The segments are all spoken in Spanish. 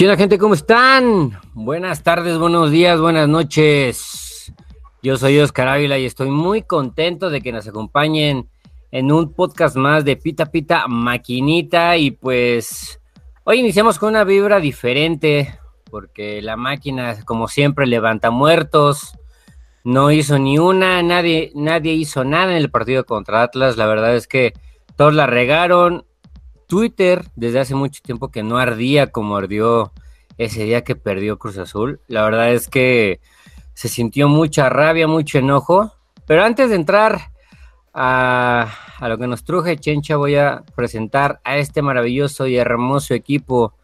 ¿Qué onda gente? ¿Cómo están? Buenas tardes, buenos días, buenas noches. Yo soy Oscar Ávila y estoy muy contento de que nos acompañen en un podcast más de Pita Pita Maquinita y pues hoy iniciamos con una vibra diferente porque la máquina como siempre levanta muertos, no hizo ni una, nadie, nadie hizo nada en el partido contra Atlas, la verdad es que todos la regaron, Twitter desde hace mucho tiempo que no ardía como ardió ese día que perdió Cruz Azul. La verdad es que se sintió mucha rabia, mucho enojo. Pero antes de entrar a, lo que nos truje, Chencha, voy a presentar a este maravilloso y hermoso equipo.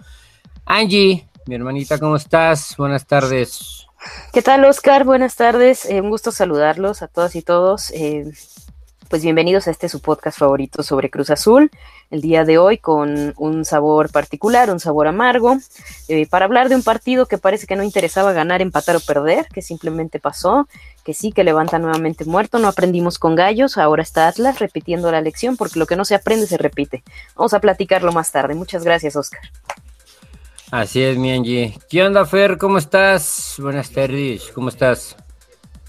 Angie, mi hermanita, ¿cómo estás? Buenas tardes. ¿Qué tal, Oscar? Buenas tardes. Eh, un gusto saludarlos a todas y todos. Eh, pues bienvenidos a este su podcast favorito sobre Cruz Azul, el día de hoy con un sabor particular, un sabor amargo, eh, para hablar de un partido que parece que no interesaba ganar, empatar o perder, que simplemente pasó, que sí, que levanta nuevamente muerto, no aprendimos con gallos, ahora está Atlas repitiendo la lección, porque lo que no se aprende se repite. Vamos a platicarlo más tarde. Muchas gracias, Oscar. Así es, mi Angie. ¿Qué onda, Fer? ¿Cómo estás? Buenas tardes, ¿cómo estás?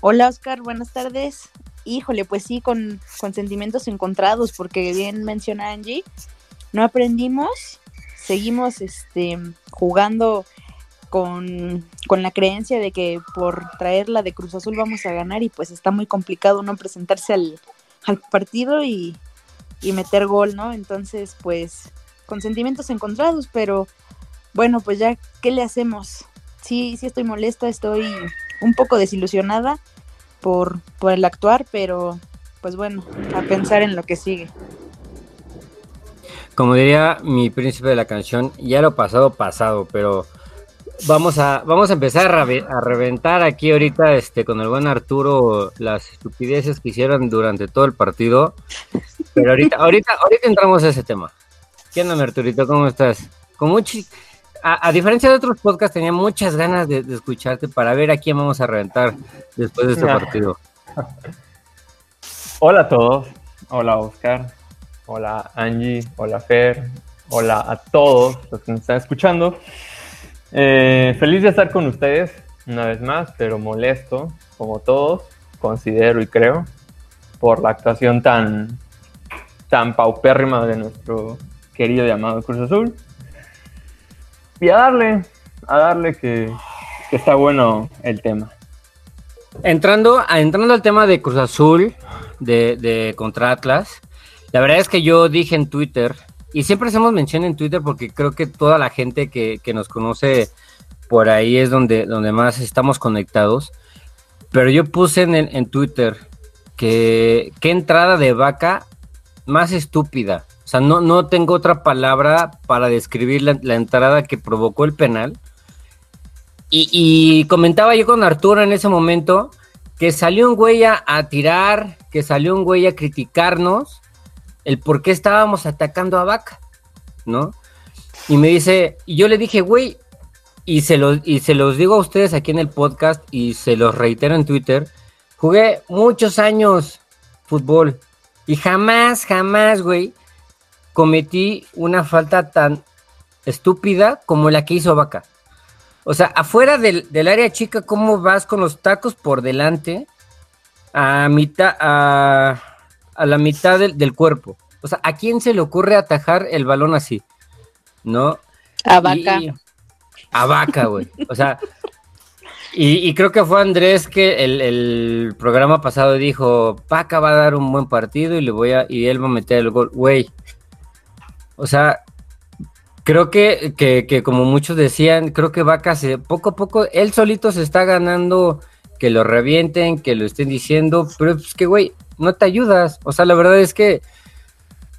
Hola, Oscar, buenas tardes híjole, pues sí, con, sentimientos encontrados, porque bien menciona Angie, no aprendimos, seguimos este, jugando con, la creencia de que por traerla de Cruz Azul vamos a ganar y pues está muy complicado no presentarse al, partido y, y, meter gol, ¿no? Entonces, pues con sentimientos encontrados, pero bueno, pues ya, ¿qué le hacemos? Sí, sí estoy molesta, estoy un poco desilusionada por, por el actuar, pero pues bueno, a pensar en lo que sigue. Como diría mi príncipe de la canción, ya lo pasado, pasado, pero vamos a, vamos a empezar a, reventar aquí ahorita este, con el buen Arturo las estupideces que hicieron durante todo el partido. Pero ahorita, ahorita, ahorita entramos a ese tema. ¿Qué onda, Arturito? ¿Cómo estás? Con mucho, a, diferencia de otros podcasts, tenía muchas ganas de, escucharte para ver a quién vamos a reventar después de este partido. Hola a todos. Hola, Oscar. Hola, Angie. Hola, Fer. Hola a todos los que nos están escuchando. Eh, feliz de estar con ustedes una vez más, pero molesto, como todos, considero y creo, por la actuación tan, tan paupérrima de nuestro querido llamado Cruz Azul y a darle, a darle que, está bueno el tema. Entrando, entrando al tema de Cruz Azul, de, de, contra Atlas, la verdad es que yo dije en Twitter, y siempre hacemos mención en Twitter porque creo que toda la gente que, nos conoce por ahí es donde, donde más estamos conectados, pero yo puse en, en Twitter que qué entrada de vaca más estúpida. O sea, no, no tengo otra palabra para describir la, entrada que provocó el penal. Y, comentaba yo con Arturo en ese momento que salió un güey a, tirar, que salió un güey a criticarnos el por qué estábamos atacando a Vaca, ¿no? Y me dice, y yo le dije, güey, y se, los, y se los digo a ustedes aquí en el podcast y se los reitero en Twitter, jugué muchos años fútbol y jamás, jamás, güey, cometí una falta tan estúpida como la que hizo Vaca. O sea, afuera del, área chica, ¿cómo vas con los tacos por delante a mitad, a, la mitad del, cuerpo? O sea, ¿a quién se le ocurre atajar el balón así? ¿No? A Vaca. a Vaca, güey. O sea, y, creo que fue Andrés que el, el, programa pasado dijo, Vaca va a dar un buen partido y le voy a, y él va a meter el gol. Güey, o sea, creo que, que, como muchos decían, creo que Vaca se, poco a poco, él solito se está ganando que lo revienten, que lo estén diciendo, pero es que, güey, no te ayudas. O sea, la verdad es que,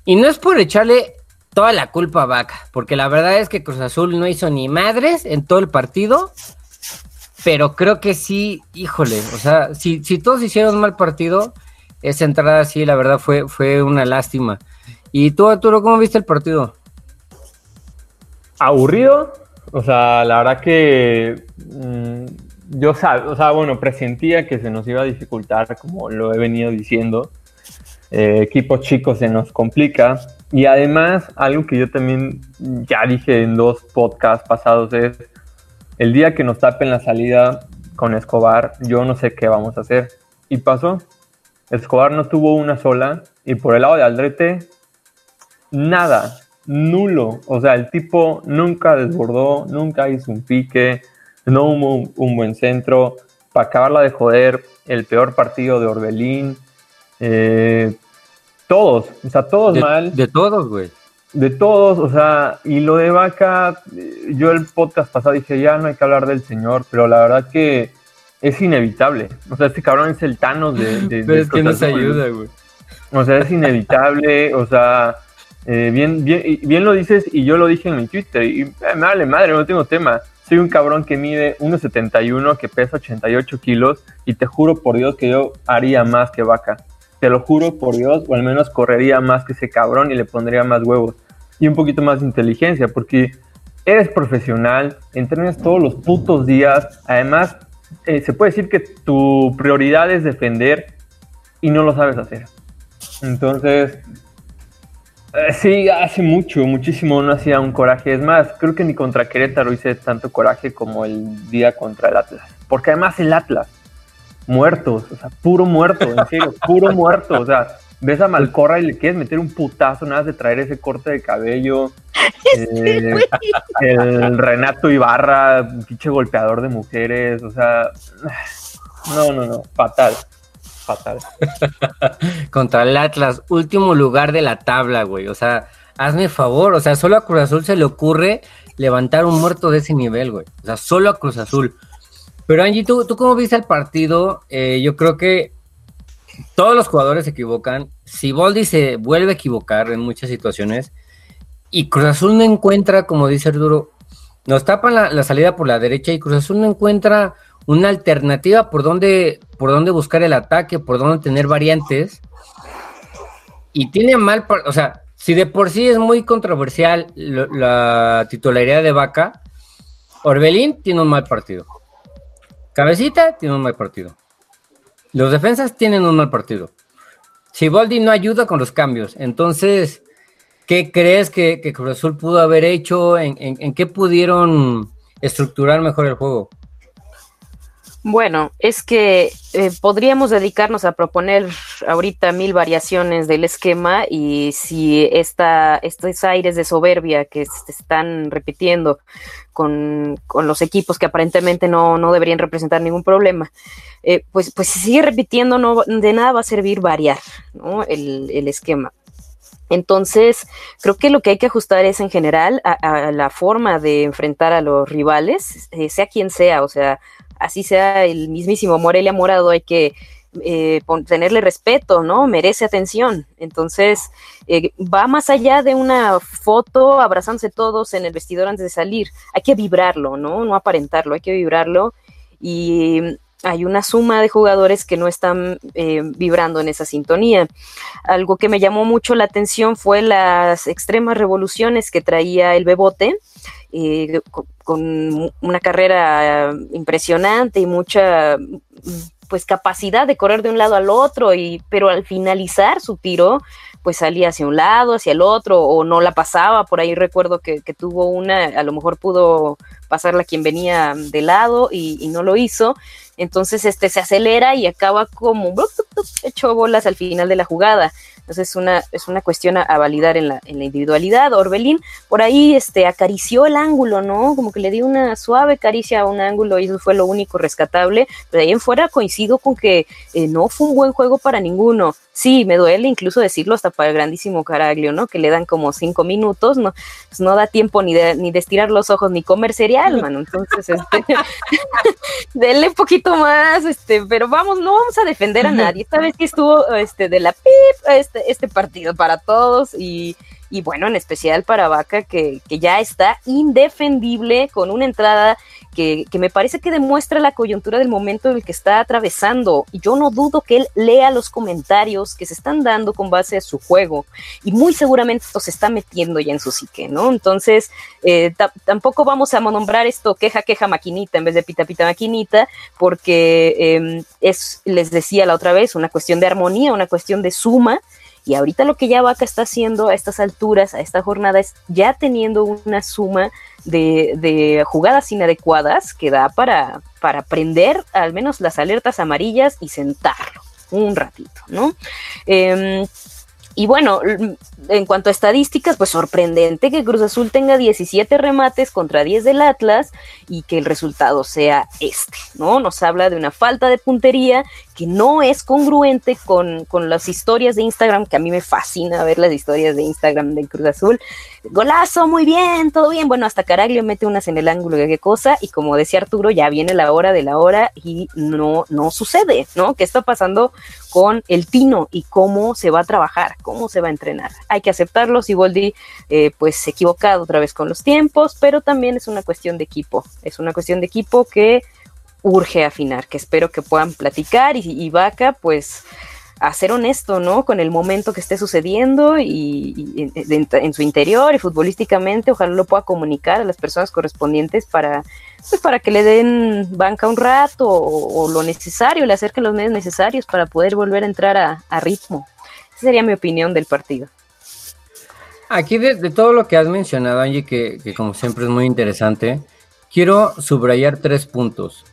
y no es por echarle toda la culpa a Vaca, porque la verdad es que Cruz Azul no hizo ni madres en todo el partido, pero creo que sí, híjole, o sea, si, si todos hicieron mal partido, esa entrada sí, la verdad fue, fue una lástima. ¿Y tú, Arturo, cómo viste el partido? Aburrido. O sea, la verdad que mm, yo, o sea, bueno, presentía que se nos iba a dificultar, como lo he venido diciendo. eh, equipos chicos se nos complica. Y además, algo que yo también ya dije en dos podcasts pasados es, el día que nos tapen la salida con Escobar, yo no sé qué vamos a hacer. Y pasó. Escobar no tuvo una sola. Y por el lado de Aldrete, nada, nulo. O sea, el tipo nunca desbordó, nunca hizo un pique, no hubo un, buen centro. Para acabarla de joder, el peor partido de Orbelín. Eh, todos, o sea, todos mal. De todos, güey. De todos, o sea, y lo de Vaca, yo el podcast pasado dije, ya no hay que hablar del señor, pero la verdad que es inevitable. O sea, este cabrón es el Thanos de... de pero es que nos ayuda, güey. O sea, es inevitable, o sea, eh, bien, bien, bien lo dices y yo lo dije en mi Twitter, y eh, me madre, no tema. Soy un cabrón que mide 1,71, que pesa 88 kilos, y te juro por Dios que yo haría más que vaca. Te lo juro por Dios, o al menos correría más que ese cabrón y le pondría más huevos. Y un poquito más de inteligencia, porque eres profesional, entrenas todos los putos días. Además, eh, se puede decir que tu prioridad es defender y no lo sabes hacer. Entonces, sí, hace mucho, muchísimo no hacía un coraje. Es más, creo que ni contra Querétaro hice tanto coraje como el día contra el Atlas. Porque además el Atlas, muertos, o sea, puro muerto, en serio, puro muerto. O sea, ves a Malcorra y le quieres meter un putazo nada de traer ese corte de cabello. Eh, el Renato Ibarra, pinche golpeador de mujeres, o sea, no, no, no, fatal fatal. Contra el Atlas, último lugar de la tabla, güey. O sea, hazme favor, o sea, solo a Cruz Azul se le ocurre levantar un muerto de ese nivel, güey. O sea, solo a Cruz Azul. Pero Angie, ¿tú, tú cómo viste el partido? Eh, yo creo que todos los jugadores se equivocan. Si Boldi se vuelve a equivocar en muchas situaciones y Cruz Azul no encuentra, como dice Arturo, nos tapan la salida por la derecha y Cruz Azul no encuentra una alternativa por donde, por dónde buscar el ataque, por dónde tener variantes. Y tiene mal, o sea, si de por sí es muy controversial la titularidad de Vaca, Orbelín tiene un mal partido. Cabecita tiene un mal partido. Los defensas tienen un mal partido. Siboldi no ayuda con los cambios. Entonces, ¿qué crees que, Cruz Azul pudo haber hecho? en qué pudieron estructurar mejor el juego? Bueno, es que eh, podríamos dedicarnos a proponer ahorita mil variaciones del esquema y si esta, estos aires de soberbia que se están repitiendo con, los equipos que aparentemente no, no deberían representar ningún problema, eh, pues, pues si sigue repitiendo, no, de nada va a servir variar el, el esquema. Entonces, creo que lo que hay que ajustar es en general a, la forma de enfrentar a los rivales, eh, sea quien sea, o sea, así sea el mismísimo Morelia Morado, hay que eh, tenerle respeto, ¿no? Merece atención. Entonces, eh, va más allá de una foto abrazándose todos en el vestidor antes de salir. Hay que vibrarlo, ¿no? No aparentarlo, hay que vibrarlo. Y hay una suma de jugadores que no están eh, vibrando en esa sintonía. Algo que me llamó mucho la atención fue las extremas revoluciones que traía el Bebote, eh, con, una carrera impresionante y mucha pues capacidad de correr de un lado al otro, y, pero al finalizar su tiro, pues salía hacia un lado, hacia el otro, o no la pasaba. Por ahí recuerdo que, tuvo una, a lo mejor pudo pasarla quien venía de lado y, no lo hizo. Entonces este se acelera y acaba como hecho bolas al final de la jugada. Entonces es una, es una cuestión a, validar en la, en la, individualidad. Orbelín por ahí este, acarició el ángulo, ¿no? Como que le dio una suave caricia a un ángulo y eso fue lo único rescatable. Pero ahí en fuera coincido con que eh, no fue un buen juego para ninguno. Sí, me duele incluso decirlo hasta para el grandísimo Caraglio, ¿no? Que le dan como cinco minutos, no, pues no da tiempo ni de, ni de estirar los ojos ni comer cereal, mano. Entonces, este, denle un poquito más, este, pero vamos, no vamos a defender a nadie. Esta vez que estuvo este, de la PIP, este, este partido para todos y, y bueno, en especial para Vaca, que, que ya está indefendible con una entrada que, que, me parece que demuestra la coyuntura del momento en el que está atravesando. Y yo no dudo que él lea los comentarios que se están dando con base a su juego. Y muy seguramente esto se está metiendo ya en su psique, ¿no? Entonces, eh, tampoco vamos a nombrar esto queja, queja, maquinita en vez de pita, pita, maquinita, porque eh, es, les decía la otra vez, una cuestión de armonía, una cuestión de suma y ahorita lo que ya Vaca está haciendo a estas alturas, a esta jornada, es ya teniendo una suma de, jugadas inadecuadas que da para, para prender al menos las alertas amarillas y sentarlo un ratito, ¿no? Em, y bueno, en cuanto a estadísticas, pues sorprendente que Cruz Azul tenga 17 remates contra 10 del Atlas y que el resultado sea este, ¿no? Nos habla de una falta de puntería que no es congruente con, con, las historias de Instagram, que a mí me fascina ver las historias de Instagram del Cruz Azul. Golazo, muy bien, todo bien. Bueno, hasta Caraglio mete unas en el ángulo de qué cosa, y como decía Arturo, ya viene la hora de la hora y no, no sucede, ¿no? ¿Qué está pasando con el Tino y cómo se va a trabajar, cómo se va a entrenar? Hay que aceptarlo, si Boldi, eh, pues equivocado otra vez con los tiempos, pero también es una cuestión de equipo, es una cuestión de equipo que urge afinar, que espero que puedan platicar y, Vaca, pues, a ser honesto, ¿no? Con el momento que esté sucediendo y, en, su interior y futbolísticamente, ojalá lo pueda comunicar a las personas correspondientes para, pues, para que le den banca un rato o, lo necesario, le acerquen los medios necesarios para poder volver a entrar a, ritmo. Esa sería mi opinión del partido. Aquí de, todo lo que has mencionado, Angie, que como siempre es muy interesante, quiero subrayar tres puntos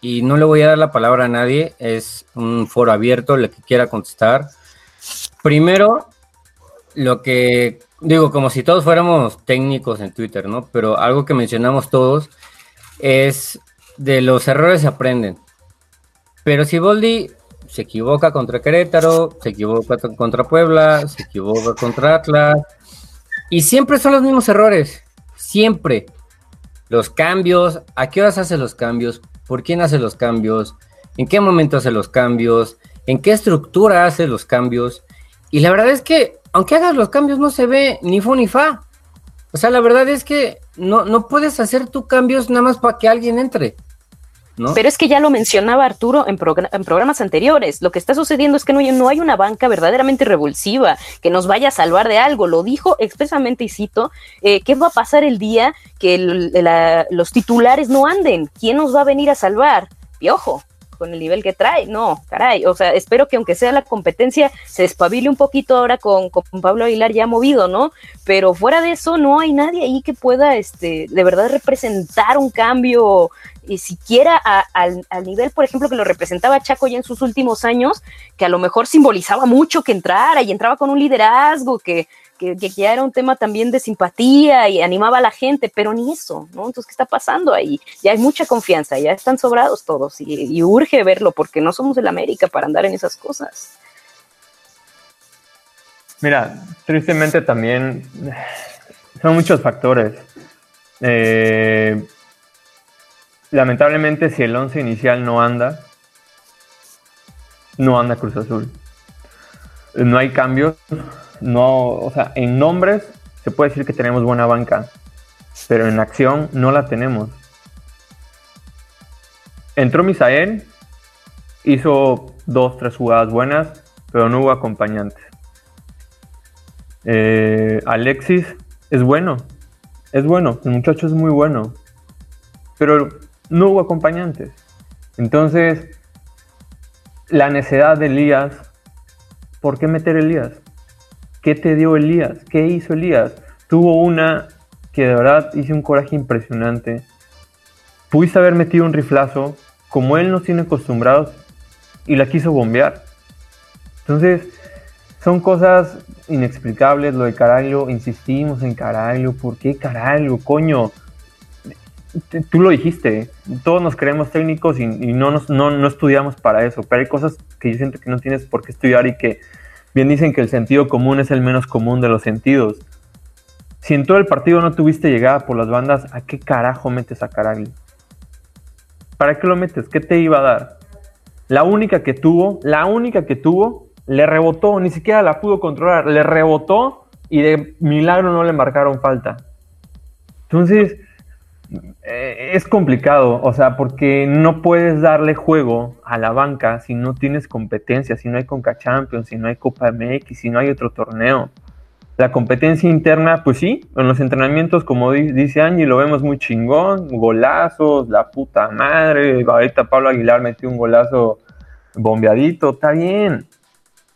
y no le voy a dar la palabra a nadie, es un foro abierto, el que quiera contestar. Primero, lo que digo, como si todos fuéramos técnicos en Twitter, ¿no? Pero algo que mencionamos todos es de los errores se aprenden. Pero si Boldi se equivoca contra Querétaro, se equivoca contra Puebla, se equivoca contra Atlas, y siempre son los mismos errores, siempre. Los cambios, ¿a qué horas hace los cambios? Por quién hace los cambios, en qué momento hace los cambios, en qué estructura hace los cambios. Y la verdad es que, aunque hagas los cambios, no se ve ni fu ni fa. O sea, la verdad es que no, no puedes hacer tus cambios nada más para que alguien entre. Pero es que ya lo mencionaba Arturo en, programas anteriores. Lo que está sucediendo es que no hay, no hay, una banca verdaderamente revulsiva que nos vaya a salvar de algo. Lo dijo expresamente y cito, eh, ¿qué va a pasar el día que los titulares no anden? ¿Quién nos va a venir a salvar? Piojo con el nivel que trae. No, caray. O sea, espero que aunque sea la competencia, se despabile un poquito ahora con, con, Pablo Aguilar ya movido, ¿no? Pero fuera de eso, no hay nadie ahí que pueda, este, de verdad representar un cambio, y siquiera al, nivel, por ejemplo, que lo representaba Chaco ya en sus últimos años, que a lo mejor simbolizaba mucho que entrara y entraba con un liderazgo, que, que, ya era un tema también de simpatía y animaba a la gente, pero ni eso, ¿no? Entonces, ¿qué está pasando ahí? Ya hay mucha confianza, ya están sobrados todos y, urge verlo porque no somos el América para andar en esas cosas. Mira, tristemente también son muchos factores. Eh, lamentablemente, si el 11 inicial no anda, no anda Cruz Azul. No hay cambios, no, o sea, en nombres se puede decir que tenemos buena banca, pero en acción no la tenemos. Entró Misael, hizo dos, tres jugadas buenas, pero no hubo acompañantes. Eh, Alexis es bueno, es bueno, el muchacho es muy bueno, pero no hubo acompañantes. Entonces, la necesidad de Elías, ¿por qué meter Elías? ¿Qué te dio Elías? ¿Qué hizo Elías? Tuvo una que de verdad hizo un coraje impresionante. Pudiste haber metido un riflazo, como él nos tiene acostumbrados, y la quiso bombear. Entonces, son cosas inexplicables. Lo de Caraglio, insistimos en Caraglio. ¿Por qué Caraglio, coño? Tú lo dijiste, todos nos creemos técnicos y, no, nos, no, estudiamos para eso, pero hay cosas que yo siento que no tienes por qué estudiar y que bien dicen que el sentido común es el menos común de los sentidos. Si en todo el partido no tuviste llegada por las bandas, ¿a qué carajo metes a Caraglio? ¿Para qué lo metes? ¿Qué te iba a dar? La única que tuvo, la única que tuvo, le rebotó, ni siquiera la pudo controlar, le rebotó y de milagro no le marcaron falta. Entonces, eh, es complicado, o sea, porque no puedes darle juego a la banca si no tienes competencia, si no hay Conca Champions, si no hay Copa MX, si no hay otro torneo. La competencia interna, pues sí, en los entrenamientos, como dice Angie, lo vemos muy chingón, golazos, la puta madre, ahorita Pablo Aguilar metió un golazo bombeadito, está bien,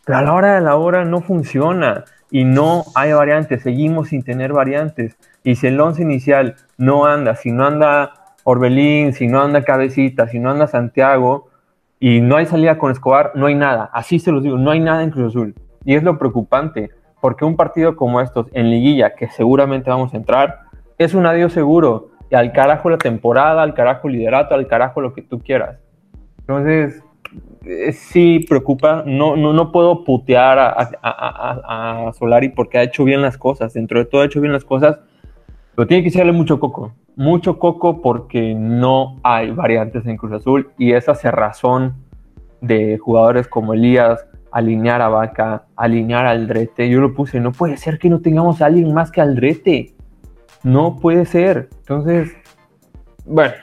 pero a la hora de la hora no funciona y no hay variantes, seguimos sin tener variantes. Y si el once inicial no anda, si no anda Orbelín, si no anda Cabecita, si no anda Santiago y no hay salida con Escobar, no hay nada. Así se los digo, no hay nada en Cruz Azul. Y es lo preocupante, porque un partido como estos en liguilla, que seguramente vamos a entrar, es un adiós seguro. Y al carajo la temporada, al carajo el liderato, al carajo lo que tú quieras. Entonces, sí preocupa. No, no, no puedo putear a, Solari porque ha hecho bien las cosas. Dentro de todo ha hecho bien las cosas. Pero tiene que echarle mucho coco. Mucho coco porque no hay variantes en Cruz Azul. Y esa cerrazón de jugadores como Elías, alinear a Vaca, alinear al Drete. Yo lo puse, no puede ser que no tengamos a alguien más que al Drete. No puede ser. Entonces, bueno,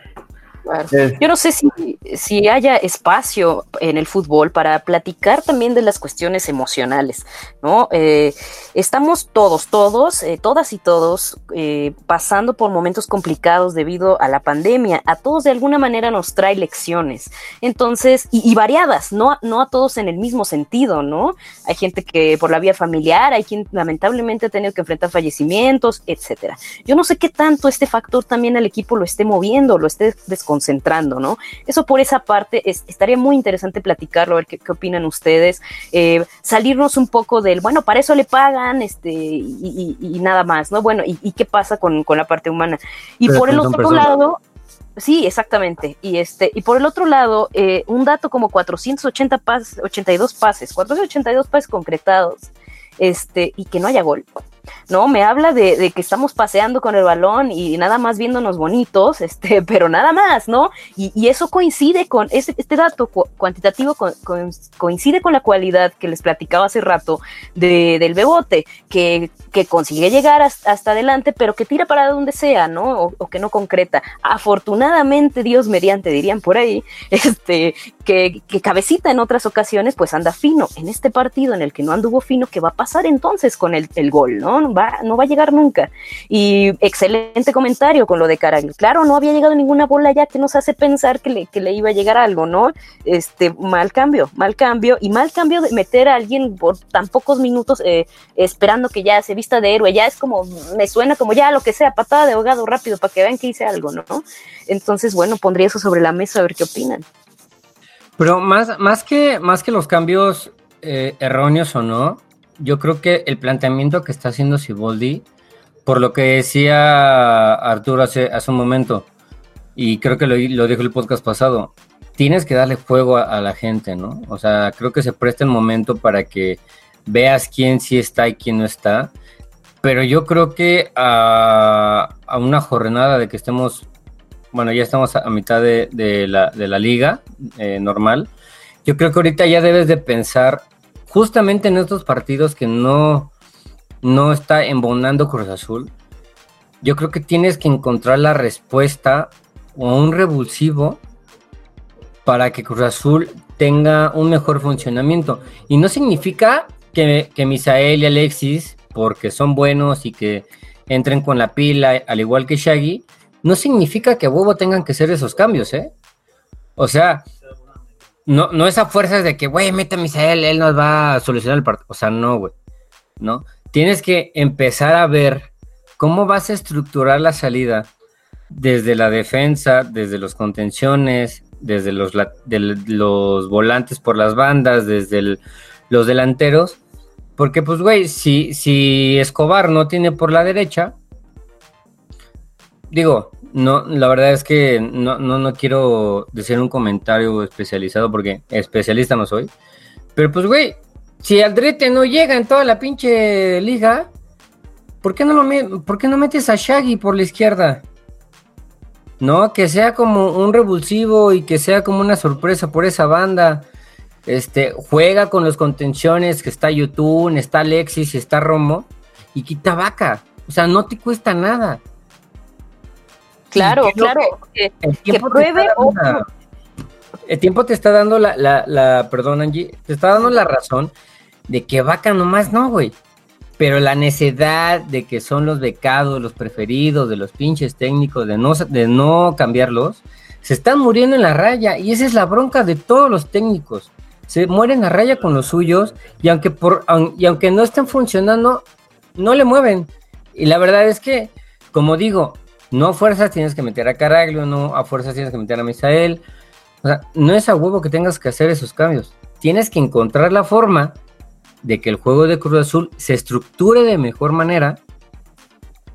yo no sé si, si haya espacio en el fútbol para platicar también de las cuestiones emocionales, ¿no? Eh, estamos todos, todos, eh, todas y todos eh, pasando por momentos complicados debido a la pandemia. A todos de alguna manera nos trae lecciones. Entonces, y, variadas, no, no a todos en el mismo sentido, ¿no? Hay gente que por la vía familiar, hay quien lamentablemente ha tenido que enfrentar fallecimientos, etcétera. Yo no sé qué tanto este factor también al equipo lo esté moviendo, lo esté desconcentrando concentrando, ¿no? Eso por esa parte es, estaría muy interesante platicarlo, a ver qué, opinan ustedes, eh, salirnos un poco del, bueno, para eso le pagan, este, y, nada más, ¿no? Bueno, ¿y, qué pasa con, la parte humana? Y por el otro lado, Sí, exactamente. Y este, y por el otro lado, eh, un dato como 480 pases, 82 pases, 482 pases concretados, este, y que no haya gol. ¿No? Me habla de, que estamos paseando con el balón y nada más viéndonos bonitos, este, pero nada más, ¿no? Y, eso coincide con, este dato cuantitativo coincide con la cualidad que les platicaba hace rato del bebote, que, consigue llegar hasta, adelante, pero que tira para donde sea, ¿no? O, que no concreta. Afortunadamente, Dios mediante, dirían por ahí, este, que, cabecita en otras ocasiones, pues anda fino. En este partido en el que no anduvo fino, ¿qué va a pasar entonces con el, el gol, ¿no? No va, no va a llegar nunca. Y excelente comentario con lo de Caragli. Claro, no había llegado ninguna bola ya que nos hace pensar que le, que le iba a llegar algo, ¿no? Este, mal cambio, mal cambio, y mal cambio de meter a alguien por tan pocos minutos eh, esperando que ya se vista de héroe, ya es como, me suena como ya lo que sea, patada de ahogado rápido para que vean que hice algo, ¿no? Entonces, bueno, pondría eso sobre la mesa a ver qué opinan. Pero más, más, que, más que los cambios eh, erróneos o no, yo creo que el planteamiento que está haciendo Siboldi, por lo que decía Arturo hace, hace un momento, y creo que lo, dijo el podcast pasado, tienes que darle juego a, la gente, ¿no? O sea, creo que se presta el momento para que veas quién sí está y quién no está. Pero yo creo que a, una jornada de que estemos, bueno, ya estamos a, mitad de, la, liga eh, normal, yo creo que ahorita ya debes de pensar justamente en estos partidos que no, no está embonando Cruz Azul, yo creo que tienes que encontrar la respuesta o un revulsivo para que Cruz Azul tenga un mejor funcionamiento. Y no significa que, que Misael y Alexis, porque son buenos y que entren con la pila, al igual que Shaggy, no significa que a huevo tengan que ser esos cambios, ¿eh? O sea, no, no esa fuerza de que, güey, mete a Misael, él nos va a solucionar el partido. O sea, no, güey. ¿No? Tienes que empezar a ver cómo vas a estructurar la salida desde la defensa, desde los contenciones, desde los, los volantes por las bandas, desde los delanteros. Porque, pues, güey, si, si Escobar no tiene por la derecha, digo, no, la verdad es que no, no, no quiero decir un comentario especializado porque especialista no soy. Pero pues, güey, si Aldrete no llega en toda la pinche liga, ¿por qué no, lo ¿por qué no metes a Shaggy por la izquierda? No, que sea como un revulsivo y que sea como una sorpresa por esa banda. Este, juega con los contenciones, que está YouTube, está Alexis, está Romo y quita vaca. O sea, no te cuesta nada. Claro, claro. Que, que pruebe El tiempo te está dando la, la, la, perdón Angie, te está dando la razón de que vaca nomás no, güey. Pero la necesidad de que son los becados, los preferidos de los pinches técnicos, de no, de no cambiarlos, se están muriendo en la raya. Y esa es la bronca de todos los técnicos. Se mueren a raya con los suyos y aunque, por, y aunque no estén funcionando, no le mueven. Y la verdad es que, como digo, no a fuerzas tienes que meter a Caraglio, no a fuerzas tienes que meter a Misael. O sea, no es a huevo que tengas que hacer esos cambios. Tienes que encontrar la forma de que el juego de Cruz Azul se estructure de mejor manera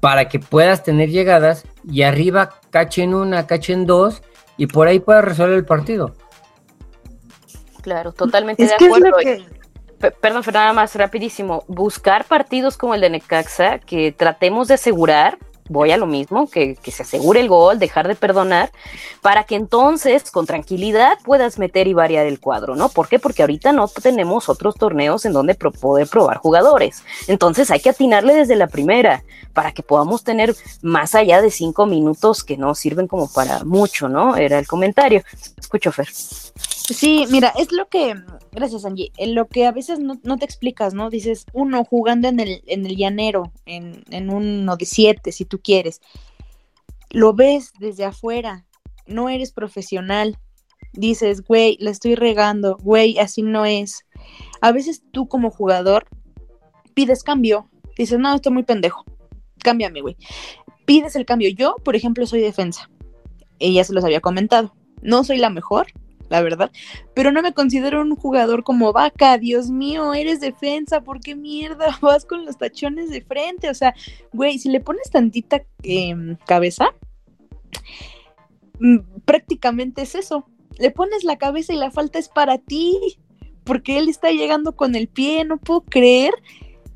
para que puedas tener llegadas y arriba cachen una, cachen dos y por ahí puedas resolver el partido. Claro, totalmente de acuerdo. Perdón, nada más rapidísimo. Buscar partidos como el de Necaxa que tratemos de asegurar voy a lo mismo, que, se asegure el gol, dejar de perdonar, para que entonces con tranquilidad puedas meter y variar el cuadro, ¿no? ¿Por qué? Porque ahorita no tenemos otros torneos en donde poder probar jugadores. Entonces hay que atinarle desde la primera para que podamos tener más allá de cinco minutos que no sirven como para mucho, ¿no? Era el comentario. Escucho, Fer. Sí, mira, es lo que, gracias Angie, en lo que a veces no, te explicas, ¿no? Dices, uno jugando en el, en el llanero, en, en uno de siete, si tú quieres, lo ves desde afuera, no eres profesional, dices, güey, la estoy regando, güey, así no es. A veces tú como jugador pides cambio, dices, no, estoy muy pendejo, cámbiame, güey. Pides el cambio. Yo, por ejemplo, soy defensa. Ella se los había comentado. No soy la mejor, la verdad. Pero no me considero un jugador como vaca, Dios mío, eres defensa, ¿por qué mierda vas con los tachones de frente? O sea, güey, si le pones tantita em, cabeza, mm, prácticamente es eso. Le pones la cabeza y la falta es para ti, porque él está llegando con el pie, no puedo creer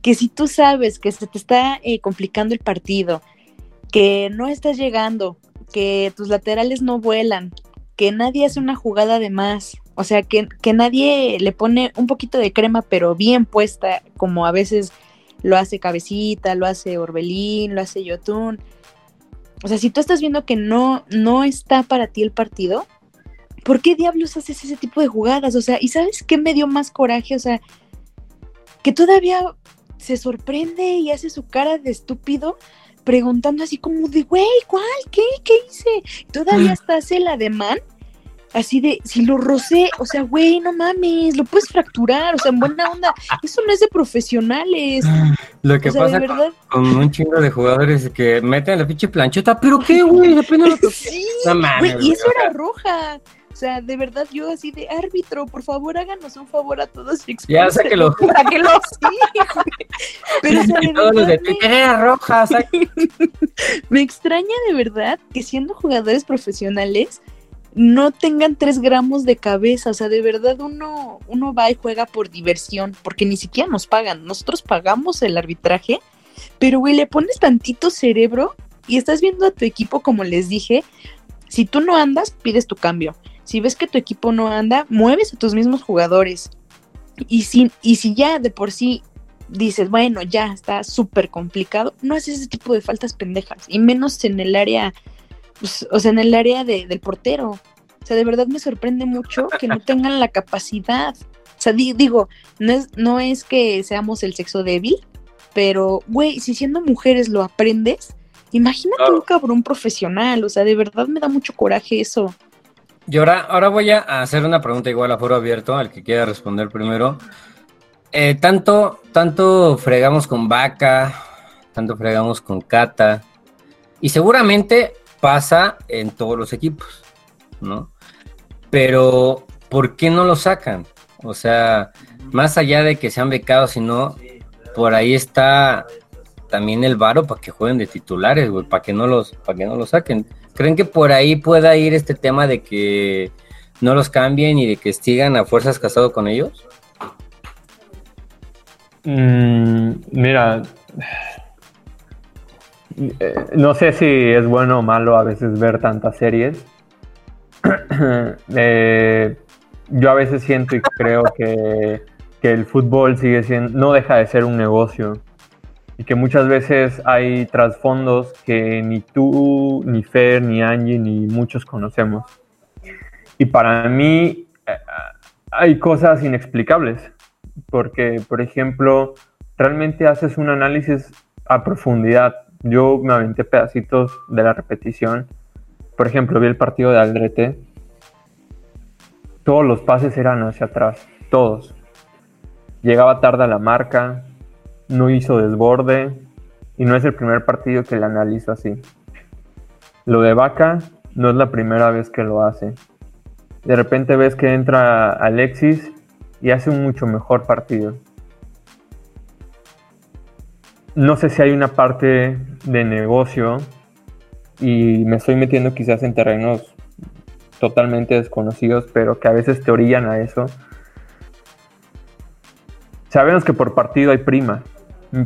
que si tú sabes que se te está eh, complicando el partido, que no estás llegando, que tus laterales no vuelan, que nadie hace una jugada de más. O sea, que, nadie le pone un poquito de crema, pero bien puesta, como a veces lo hace Cabecita, lo hace Orbelín, lo hace Yotun. O sea, si tú estás viendo que no, no está para ti el partido, ¿por qué diablos haces ese tipo de jugadas? O sea, ¿y sabes qué me dio más coraje? O sea, que todavía se sorprende y hace su cara de estúpido preguntando así como de, güey, ¿cuál? ¿Qué? ¿Qué hice? Todavía hasta hace el ademán, así de, si lo rocé, o sea, güey, no mames, lo puedes fracturar, o sea, en buena onda, eso no es de profesionales. Lo que pasa con, un chingo de jugadores que meten la pinche plancheta, pero qué, güey, apenas lo Sí, y eso era roja. O sea, de verdad, yo así de árbitro, por favor, háganos un favor a todos Ya, sáquelo. Sáquelo, sí, Pero, o sea, de todos los de era roja, Me extraña de verdad que siendo jugadores profesionales no tengan tres gramos de cabeza. O sea, de verdad uno, uno va y juega por diversión, porque ni siquiera nos pagan. Nosotros pagamos el arbitraje, pero güey, le pones tantito cerebro y estás viendo a tu equipo, como les dije. Si tú no andas, pides tu cambio. Si ves que tu equipo no anda, mueves a tus mismos jugadores. Y si, y si ya de por sí dices, bueno, ya está súper complicado, no haces ese tipo de faltas pendejas. Y menos en el área, pues, o sea, en el área del portero. O sea, de verdad me sorprende mucho que no tengan la capacidad. O sea, digo, no es, no es que seamos el sexo débil, pero, güey, si siendo mujeres lo aprendes, imagínate un cabrón profesional. O sea, de verdad me da mucho coraje eso. Y ahora, ahora voy a hacer una pregunta igual a foro abierto, al que quiera responder primero. Eh, tanto, tanto fregamos con Vaca, tanto fregamos con Cata, y seguramente pasa en todos los equipos, ¿no? Pero, ¿por qué no lo sacan? O sea, más allá de que sean becados, sino por ahí está también el varo para que jueguen de titulares, para que no los, para que no los saquen. ¿Creen que por ahí pueda ir este tema de que no los cambien y de que sigan a fuerzas casados con ellos? Mm, mira, eh, no sé si es bueno o malo a veces ver tantas series. Eh, yo a veces siento y creo que, que, el fútbol sigue siendo, no deja de ser un negocio. Y que muchas veces hay trasfondos que ni tú, ni Fer, ni Angie, ni muchos conocemos. Y para mí eh, hay cosas inexplicables, porque, por ejemplo, realmente haces un análisis a profundidad. Yo me aventé pedacitos de la repetición. Por ejemplo, vi el partido de Aldrete. Todos los pases eran hacia atrás, todos. Llegaba tarde a la marca, no hizo desborde y no es el primer partido que le analizo así. Lo de Vaca no es la primera vez que lo hace. De repente ves que entra Alexis y hace un mucho mejor partido. No sé si hay una parte de negocio y me estoy metiendo quizás en terrenos totalmente desconocidos, pero que a veces te orillan a eso. Sabemos que por partido hay prima,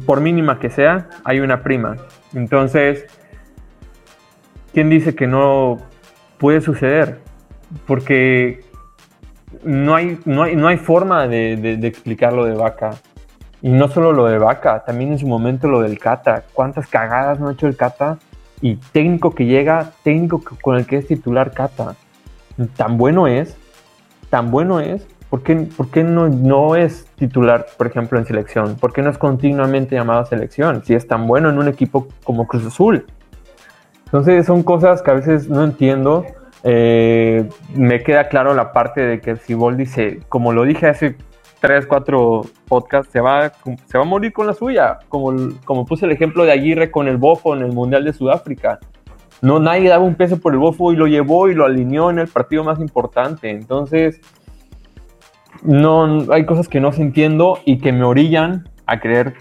por mínima que sea, hay una prima. Entonces, ¿quién dice que no puede suceder? Porque no hay, no hay, no hay forma de, de, explicar lo de Vaca. Y no solo lo de Vaca, también en su momento lo del Cata. ¿Cuántas cagadas no ha hecho el Cata? Y técnico que llega, técnico con el que es titular Cata. Tan bueno es, tan bueno es ¿Por qué, no, no, es titular, por ejemplo, en selección? ¿Por qué no es continuamente llamado a selección? Si es tan bueno en un equipo como Cruz Azul. Entonces son cosas que a veces no entiendo. Eh, me queda claro la parte de que si Bol dice, como lo dije hace 3, 4 podcasts, se va, se va a morir con la suya. Como, como puse el ejemplo de Aguirre con el Bofo en el Mundial de Sudáfrica. No, nadie daba un peso por el Bofo y lo llevó y lo alineó en el partido más importante. Entonces, no hay cosas que no se entiendo y que me orillan a creer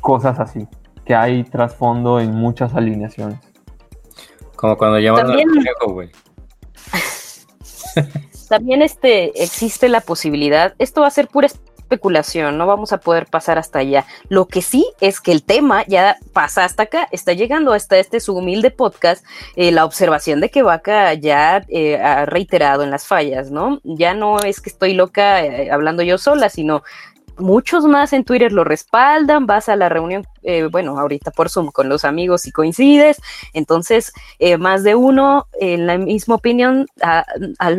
cosas así, que hay trasfondo en muchas alineaciones. Como cuando llaman al conejo, güey. También este, existe la posibilidad, esto va a ser pura especulación, no vamos a poder pasar hasta allá. Lo que sí es que el tema ya pasa hasta acá, está llegando hasta este su humilde podcast, eh, la observación de que Vaca ya eh, ha reiterado en las fallas, ¿no? Ya no es que estoy loca eh, hablando yo sola, sino muchos más en Twitter lo respaldan, vas a la reunión, eh, bueno, ahorita por Zoom con los amigos y coincides, entonces eh, más de uno en la misma opinión,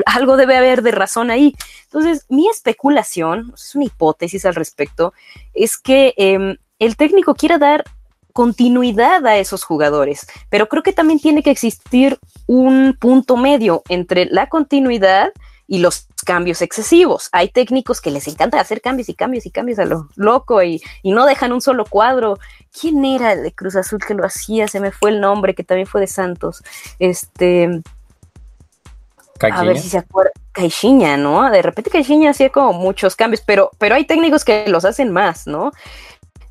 algo debe haber de razón ahí. Entonces, mi especulación, es una hipótesis al respecto, es que em, el técnico quiera dar continuidad a esos jugadores, pero creo que también tiene que existir un punto medio entre la continuidad y los cambios excesivos. Hay técnicos que les encanta hacer cambios y cambios y cambios a lo loco y, no dejan un solo cuadro. ¿Quién era el de Cruz Azul que lo hacía? Se me fue el nombre, que también fue de Santos. Este. A ver si se acuerda. Caixinha, ¿no? De repente Caixinha hacía como muchos cambios, pero, pero hay técnicos que los hacen más, ¿no?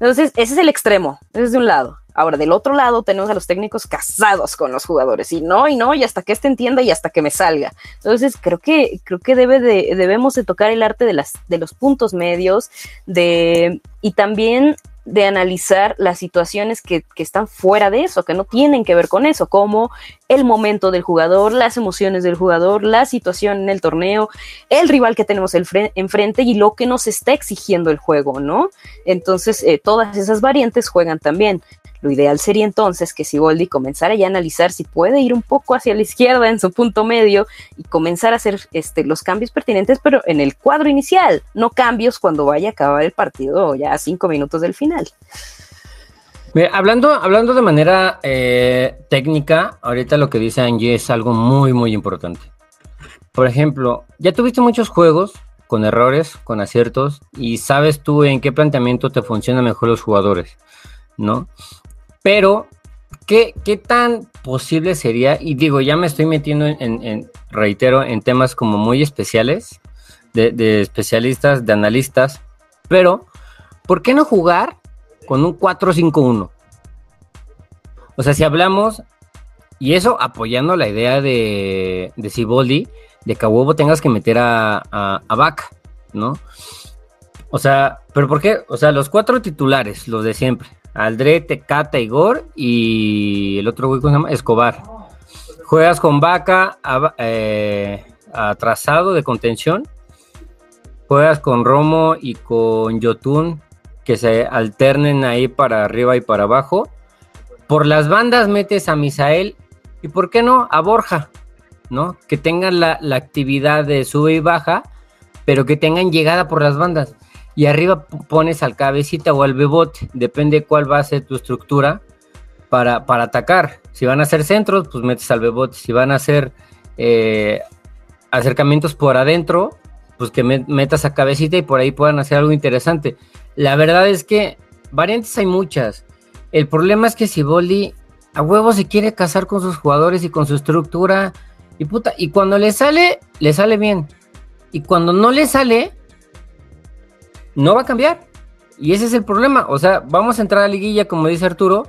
Entonces, ese es el extremo, ese es de un lado. Ahora, del otro lado tenemos a los técnicos casados con los jugadores y no, y no, y hasta que este entienda y hasta que me salga. Entonces, creo que, creo que debe de, debemos de tocar el arte de, las, de los puntos medios de, y también de analizar las situaciones que, están fuera de eso, que no tienen que ver con eso, como el momento del jugador, las emociones del jugador, la situación en el torneo, el rival que tenemos enfrente y lo que nos está exigiendo el juego, ¿no? Entonces, eh, todas esas variantes juegan también. Lo ideal sería entonces que Siboldi comenzara ya a analizar si puede ir un poco hacia la izquierda en su punto medio y comenzar a hacer este, los cambios pertinentes, pero en el cuadro inicial, no cambios cuando vaya a acabar el partido ya a cinco minutos del final. hablando, hablando de manera eh, técnica, ahorita lo que dice Angie es algo muy, muy importante. Por ejemplo, ya tuviste muchos juegos con errores, con aciertos, y sabes tú en qué planteamiento te funcionan mejor los jugadores, ¿no? Pero, ¿qué, ¿qué, tan posible sería? Y digo, ya me estoy metiendo en, reitero, en temas como muy especiales, de, especialistas, de analistas, pero, ¿por qué no jugar con un 4-5-1? O sea, si hablamos, y eso apoyando la idea de, de Ciboldi, de que a huevo tengas que meter a, a, ¿no? O sea, ¿pero por qué? O sea, los cuatro titulares, los de siempre. Aldrete, Cata, Igor y el otro güey, ¿cómo se llama? Escobar. Juegas con Vaca eh, atrasado de contención. Juegas con Romo y con Yotun que se alternen ahí para arriba y para abajo. Por las bandas metes a Misael y, ¿por qué no? A Borja, ¿no? Que tengan la, la actividad de sube y baja, pero que tengan llegada por las bandas. Y arriba pones al cabecita o al bebote, depende cuál va a ser tu estructura para, para atacar. Si van a ser centros, pues metes al bebote. Si van a ser eh, acercamientos por adentro, pues que metas a cabecita y por ahí puedan hacer algo interesante. La verdad es que variantes hay muchas. El problema es que si Boldi a huevo se quiere casar con sus jugadores y con su estructura y puta, y cuando le sale, le sale bien. Y cuando no le sale, no va a cambiar. Y ese es el problema. O sea, vamos a entrar a liguilla, como dice Arturo,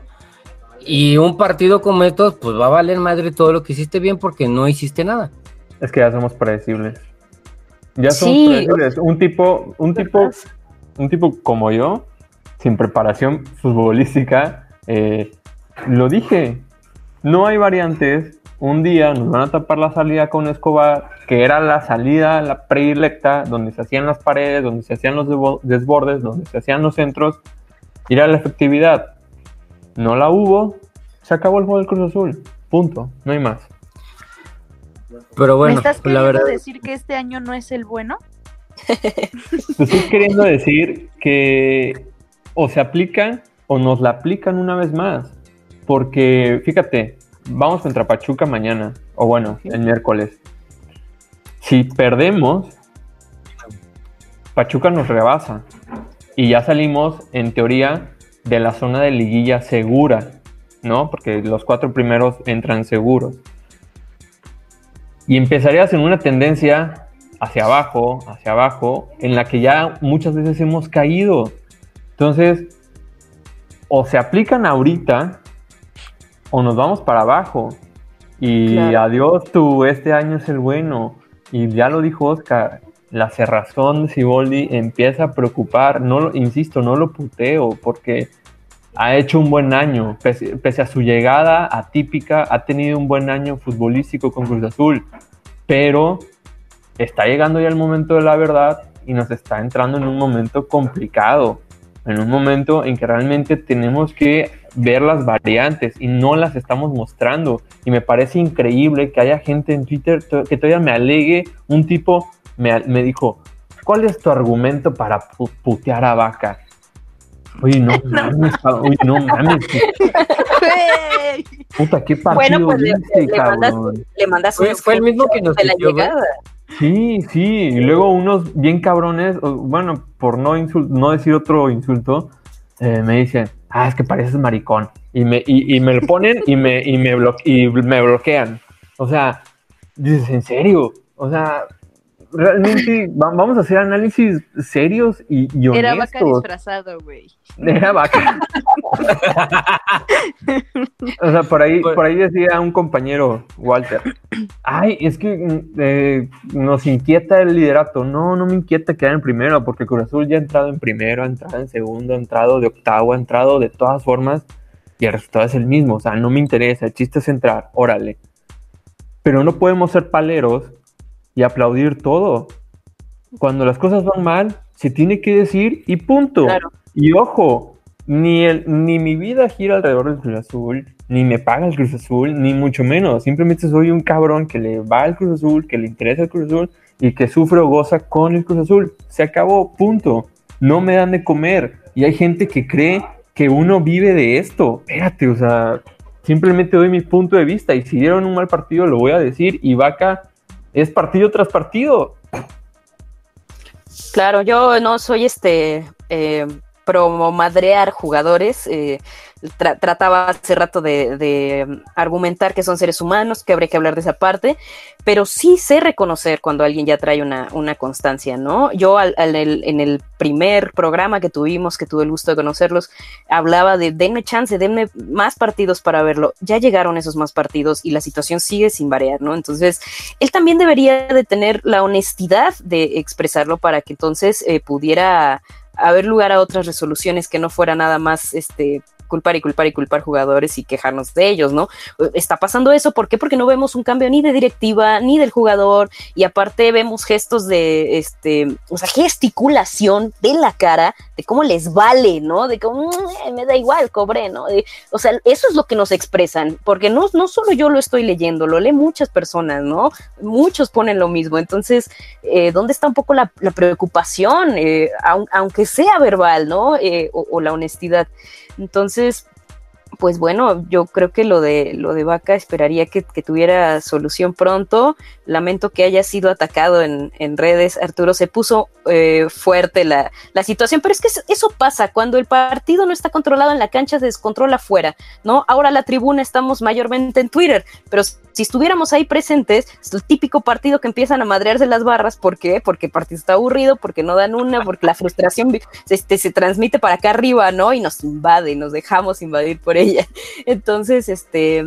y un partido como estos, pues va a valer madre todo lo que hiciste bien porque no hiciste nada. Es que ya somos predecibles. Ya somos predecibles. Un tipo, un tipo, un tipo como yo, sin preparación futbolística, eh, lo dije. No hay variantes. Un día nos van a tapar la salida con Escobar, que era la salida, la predilecta, donde se hacían las paredes, donde se hacían los desbordes, donde se hacían los centros. Y era la efectividad no la hubo, se acabó el juego del Cruz Azul. Punto, no hay más. Pero bueno, ¿Me estás queriendo la verdad... decir que este año no es el bueno? Te estoy queriendo decir que o se aplican o nos la aplican una vez más. Porque, fíjate, vamos contra Pachuca mañana, o bueno, el miércoles. Si perdemos, Pachuca nos rebasa. Y ya salimos, en teoría, de la zona de liguilla segura, ¿no? Porque los cuatro primeros entran seguros. Y empezarías en una tendencia hacia abajo, hacia abajo, en la que ya muchas veces hemos caído. Entonces, o se aplican ahorita, o nos vamos para abajo. Y adiós tú, este año es el bueno. Y ya lo dijo Oscar, la cerrazón de Siboldi empieza a preocupar. No lo, insisto, no lo puteo, porque ha hecho un buen año. Pese, a su llegada atípica, ha tenido un buen año futbolístico con Cruz Azul. Pero está llegando ya el momento de la verdad y nos está entrando en un momento complicado. En un momento en que realmente tenemos que ver las variantes y no las estamos mostrando. Y me parece increíble que haya gente en Twitter que todavía me alegue, un tipo me, dijo, ¿cuál es tu argumento para putear a Vaca? Oye, no mames, oye, no mames. Puta, qué partido bueno, pues le, le, mandas, fue, fue el mismo que nos de la llegada. Sí, sí, y luego unos bien cabrones, bueno, por no, no decir otro insulto, eh, me dicen, ah, es que pareces maricón. Y me, y, y me lo ponen y me, y, me y me bloquean. O sea, dices, ¿en serio? O sea, realmente vamos a hacer análisis serios y, honestos. Era vaca disfrazado, güey. Era vaca. o sea, por ahí, por ahí decía un compañero, Walter, ay, es que mm, eh, nos inquieta el liderato. No, no me inquieta quedar en primero, porque Cruz Azul ya ha entrado en primero, ha entrado en segundo, ha entrado de octavo, ha entrado de todas formas y el resultado es el mismo. O sea, no me interesa, el chiste es entrar, órale. Pero no podemos ser paleros y aplaudir todo. Cuando las cosas van mal, se tiene que decir y punto. Y ojo, ni, el, ni mi vida gira alrededor del Cruz Azul, ni me paga el Cruz Azul, ni mucho menos. Simplemente soy un cabrón que le va al Cruz Azul, que le interesa el Cruz Azul y que sufre o goza con el Cruz Azul. Se acabó, punto. No me dan de comer. Y hay gente que cree que uno vive de esto. Espérate, o sea, simplemente doy mi punto de vista. Y si dieron un mal partido, lo voy a decir. Y Vaca es partido tras partido. Claro, yo no soy este eh, promo madrear jugadores. Eh, trataba hace rato de, argumentar que son seres humanos, que habría que hablar de esa parte, pero sí sé reconocer cuando alguien ya trae una, constancia, ¿no? Yo en el primer programa que tuvimos, que tuve el gusto de conocerlos, hablaba de denme chance, denme más partidos para verlo. Ya llegaron esos más partidos y la situación sigue sin variar, ¿no? Entonces, él también debería de tener la honestidad de expresarlo para que entonces eh, pudiera haber lugar a otras resoluciones que no fuera nada más este culpar y culpar y culpar jugadores y quejarnos de ellos, ¿no? Está pasando eso, ¿por qué? Porque no vemos un cambio ni de directiva ni del jugador y aparte vemos gestos de, este, o sea, gesticulación de la cara, de cómo les vale, ¿no? De cómo mm, me da igual, cobré, ¿no? o sea, eso es lo que nos expresan, porque no, no solo yo lo estoy leyendo, lo leen muchas personas, ¿no? Muchos ponen lo mismo, entonces, eh, ¿dónde está un poco la, preocupación, eh, aunque sea verbal, ¿no? Eh, o, la honestidad. Entonces, entonces, pues bueno, yo creo que lo de lo de Vaca esperaría que, tuviera solución pronto. Lamento que haya sido atacado en, redes. Arturo se puso eh, fuerte la, la, situación, pero es que eso pasa cuando el partido no está controlado en la cancha, se descontrola fuera, ¿no? Ahora la tribuna estamos mayormente en Twitter, pero si estuviéramos ahí presentes, es el típico partido que empiezan a madrearse las barras. ¿Por qué? Porque el partido está aburrido, porque no dan una, porque la frustración este, se transmite para acá arriba, ¿no? Y nos invade, nos dejamos invadir por ella. Entonces, este,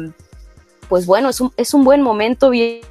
pues bueno, es un, es un buen momento. Viene,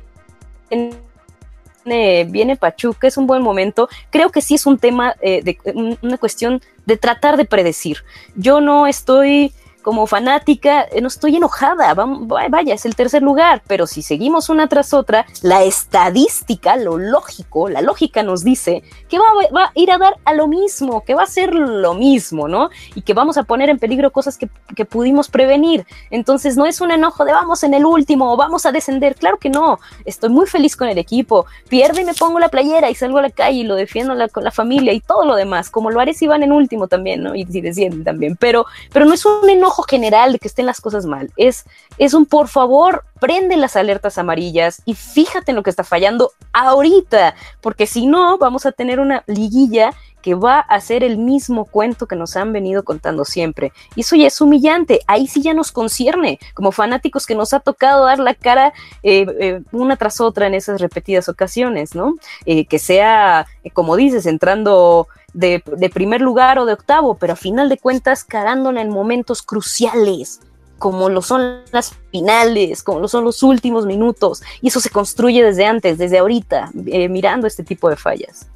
viene Pachuca, es un buen momento. Creo que sí es un tema, eh, de una cuestión de tratar de predecir. Yo no estoy como fanática, eh, no estoy enojada, vaya, es el tercer lugar, pero si seguimos una tras otra, la estadística, lo lógico, la lógica nos dice que va, va, a ir a dar a lo mismo, que va a ser lo mismo, ¿no? Y que vamos a poner en peligro cosas que, que pudimos prevenir. Entonces no es un enojo de vamos en el último o vamos a descender, claro que no, estoy muy feliz con el equipo, pierde y me pongo la playera y salgo a la calle y lo defiendo con la familia y todo lo demás, como lo haré si van en último también, ¿no? Y si descienden también, pero, pero no es un enojo general de que estén las cosas mal. Es, es un por favor, prende las alertas amarillas y fíjate en lo que está fallando ahorita, porque si no, vamos a tener una liguilla que va a ser el mismo cuento que nos han venido contando siempre. Y eso ya es humillante, ahí sí ya nos concierne, como fanáticos que nos ha tocado dar la cara eh, eh, una tras otra en esas repetidas ocasiones, ¿no? Eh, que sea, como dices, entrando de, primer lugar o de octavo, pero a final de cuentas cagándola en momentos cruciales, como lo son las finales, como lo son los últimos minutos, y eso se construye desde antes, desde ahorita, eh, mirando este tipo de fallas.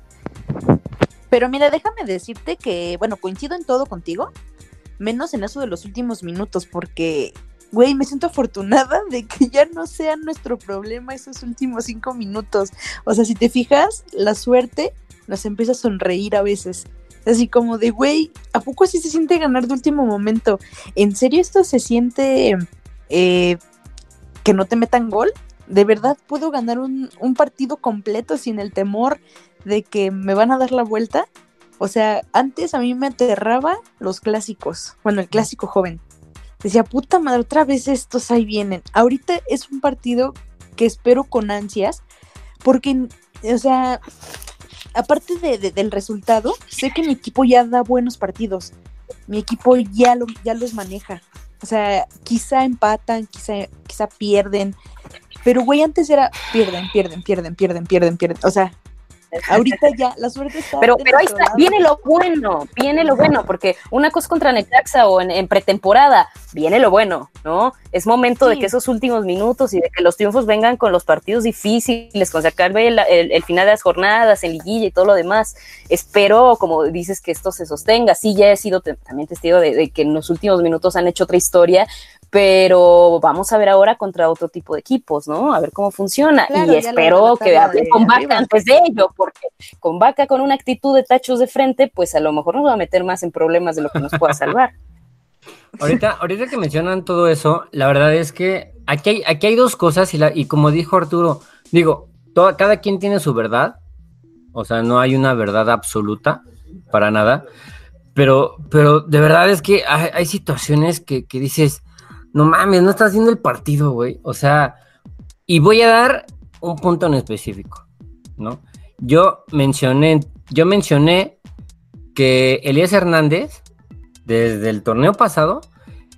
Pero mira, déjame decirte que, bueno, coincido en todo contigo, menos en eso de los últimos minutos, porque, güey, me siento afortunada de que ya no sea nuestro problema esos últimos cinco minutos. O sea, si te fijas, la suerte nos empieza a sonreír a veces. Así como de, güey, ¿a poco así se siente ganar de último momento? ¿En serio esto se siente eh, que no te metan gol? ¿De verdad puedo ganar un, un partido completo sin el temor de que me van a dar la vuelta? O sea, antes a mí me aterraba los clásicos, bueno, el clásico joven. Decía, puta madre, otra vez estos ahí vienen. Ahorita es un partido que espero con ansias, porque, o sea, aparte de, del resultado, sé que mi equipo ya da buenos partidos. Mi equipo ya, lo, ya los maneja. O sea, quizá empatan, quizá, quizá pierden. Pero, güey, antes era pierden, pierden, pierden, pierden, pierden, pierden. O sea, Ahorita ya, la suerte está. Pero, pero ahí está, viene lo bueno, viene lo bueno, porque una cosa contra Necaxa o en, pretemporada, viene lo bueno, ¿no? Es momento de que esos últimos minutos y de que los triunfos vengan con los partidos difíciles, con sacar el, el, final de las jornadas, en liguilla y todo lo demás. Espero, como dices, que esto se sostenga. Sí, ya he sido también testigo de, de que en los últimos minutos han hecho otra historia, pero vamos a ver ahora contra otro tipo de equipos, ¿no? A ver cómo funciona. y espero que hable con Vaca antes de ello, porque con Vaca con una actitud de tachos de frente, pues a lo mejor nos va a meter más en problemas de lo que nos pueda salvar. ahorita, ahorita que mencionan todo eso, la verdad es que aquí hay, aquí hay dos cosas, y, la, y como dijo Arturo, digo, cada quien tiene su verdad, o sea, no hay una verdad absoluta para nada, pero, pero de verdad es que hay, situaciones que, que dices, no mames, no está haciendo el partido, güey. O sea, y voy a dar un punto en específico, ¿no? Yo mencioné, yo mencioné que Elías Hernández, desde el torneo pasado,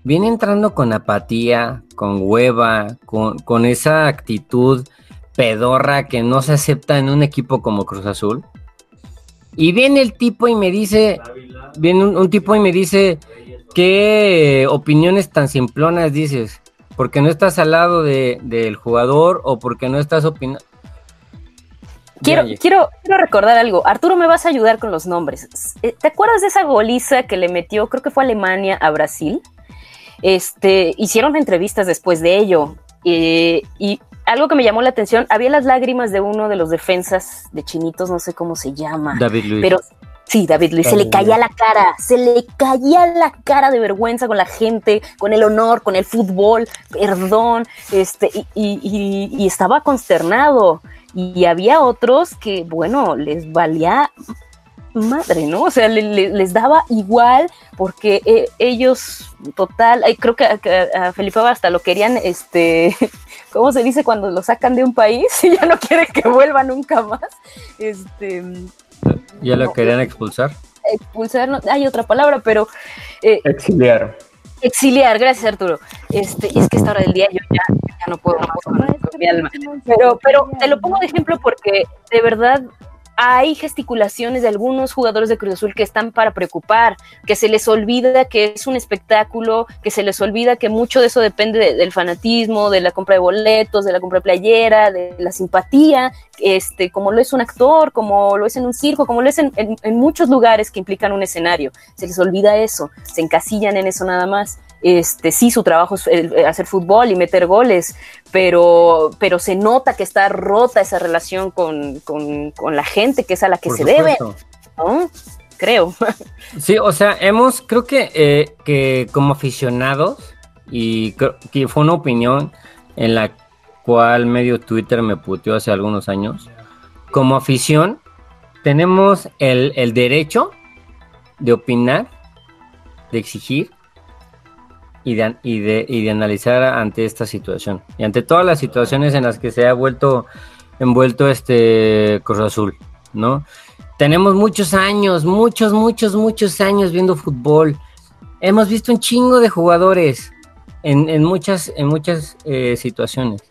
viene entrando con apatía, con hueva, con, con esa actitud pedorra que no se acepta en un equipo como Cruz Azul. Y viene el tipo y me dice, viene un tipo y me dice, ¿Qué opiniones tan simplonas dices? ¿Porque no estás al lado de, del jugador o porque no estás opinando? Quiero, quiero, quiero recordar algo. Arturo, me vas a ayudar con los nombres. Eh, ¿Te acuerdas de esa goliza que le metió, creo que fue Alemania a Brasil? este, hicieron entrevistas después de ello. Eh, y algo que me llamó la atención, había las lágrimas de uno de los defensas de Chinitos, no sé cómo se llama. David Luis. Pero sí, David Luis, se le caía la cara, se le caía la cara de vergüenza con la gente, con el honor, con el fútbol, perdón, este, y, y estaba consternado. Y había otros que, bueno, les valía madre, ¿no? O sea, les daba igual porque eh, ellos, total, creo que a, Felipe hasta lo querían, este, ¿cómo se dice cuando lo sacan de un país y ya no quiere que vuelva nunca más? Este, ¿Ya lo querían expulsar? Expulsar, no, hay otra palabra, pero... Eh, exiliar. Exiliar, gracias Arturo. Este, y es que esta hora del día yo ya, no puedo más con, mi alma. Pero, pero te lo pongo de ejemplo porque de verdad hay gesticulaciones de algunos jugadores de Cruz Azul que están para preocupar, que se les olvida que es un espectáculo, que se les olvida que mucho de eso depende del fanatismo, de la compra de boletos, de la compra de playera, de la simpatía, este, como lo es un actor, como lo es en un circo, como lo es en, en muchos lugares que implican un escenario. Se les olvida eso, se encasillan en eso nada más este, sí, su trabajo es eh, hacer fútbol y meter goles, pero, pero se nota que está rota esa relación con, la gente, que es a la que se debe, ¿no? Creo. Sí, o sea, hemos, creo que, eh, que como aficionados, y creo que fue una opinión en la cual medio Twitter me puteó hace algunos años, como afición, tenemos el, el derecho de opinar, de exigir, y de, y, de, y de analizar ante esta situación y ante todas las situaciones en las que se ha vuelto envuelto este Cruz Azul, ¿no? Tenemos muchos años, muchos, muchos, muchos años viendo fútbol. Hemos visto un chingo de jugadores en, en muchas, en muchas eh, situaciones.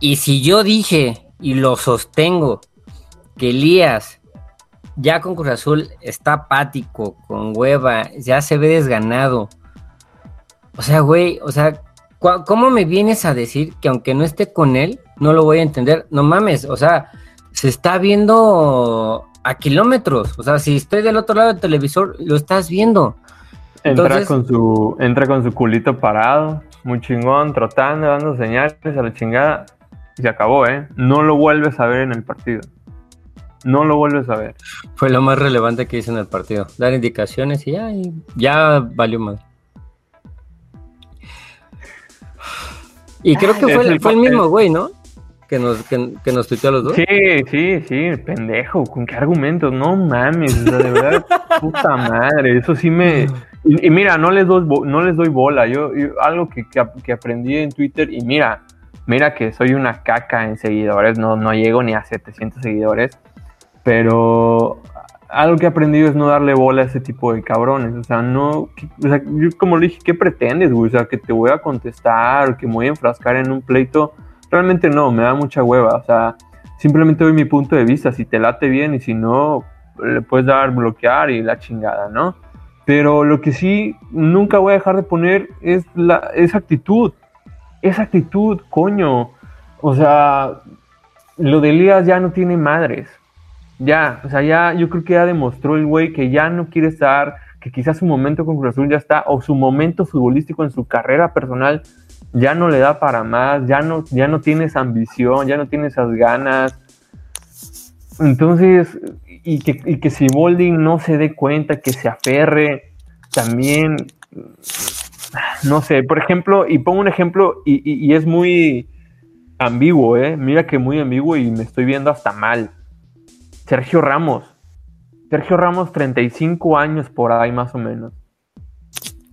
Y si yo dije y lo sostengo que Elías ya con Cruz Azul está apático, con hueva, ya se ve desganado, o sea, güey, o sea, ¿cómo me vienes a decir que aunque no esté con él, no lo voy a entender? No mames, o sea, se está viendo a kilómetros. O sea, si estoy del otro lado del televisor, lo estás viendo. Entra con su, entra con su culito parado, muy chingón, trotando, dando señales a la chingada. Y se acabó, ¿eh? No lo vuelves a ver en el partido. No lo vuelves a ver. Fue lo más relevante que hice en el partido. Dar indicaciones y ya, y ya valió más. Y creo que fue, el, fue el mismo güey, ¿no? Que nos, que, que nos tuiteó a los dos. Sí, sí, sí, pendejo, ¿con qué argumentos? No mames, de verdad, puta madre, eso sí me... Y, mira, no les, doy, no les doy bola, yo, algo que, que, aprendí en Twitter, y mira, mira que soy una caca en seguidores, no, no llego ni a 700 seguidores, pero algo que he aprendido es no darle bola a ese tipo de cabrones. O sea, no. O sea, yo como le dije, ¿qué pretendes, güey? O sea, que te voy a contestar, que me voy a enfrascar en un pleito. Realmente no, me da mucha hueva. O sea, simplemente doy mi punto de vista. Si te late bien y si no, le puedes dar bloquear y la chingada, ¿no? Pero lo que sí nunca voy a dejar de poner es la, esa actitud. Esa actitud, coño. O sea, lo de Elías ya no tiene madres ya, o sea, ya yo creo que ya demostró el güey que ya no quiere estar, que quizás su momento con Cruz Azul ya está, o su momento futbolístico en su carrera personal ya no le da para más, ya no, ya no tiene esa ambición, ya no tiene esas ganas. Entonces, y que, y que si Bolding no se dé cuenta, que se aferre, también, no sé, por ejemplo, y pongo un ejemplo, y, y es muy ambiguo, ¿eh? Mira que muy ambiguo y me estoy viendo hasta mal Sergio Ramos. Sergio Ramos, 35 años por ahí más o menos.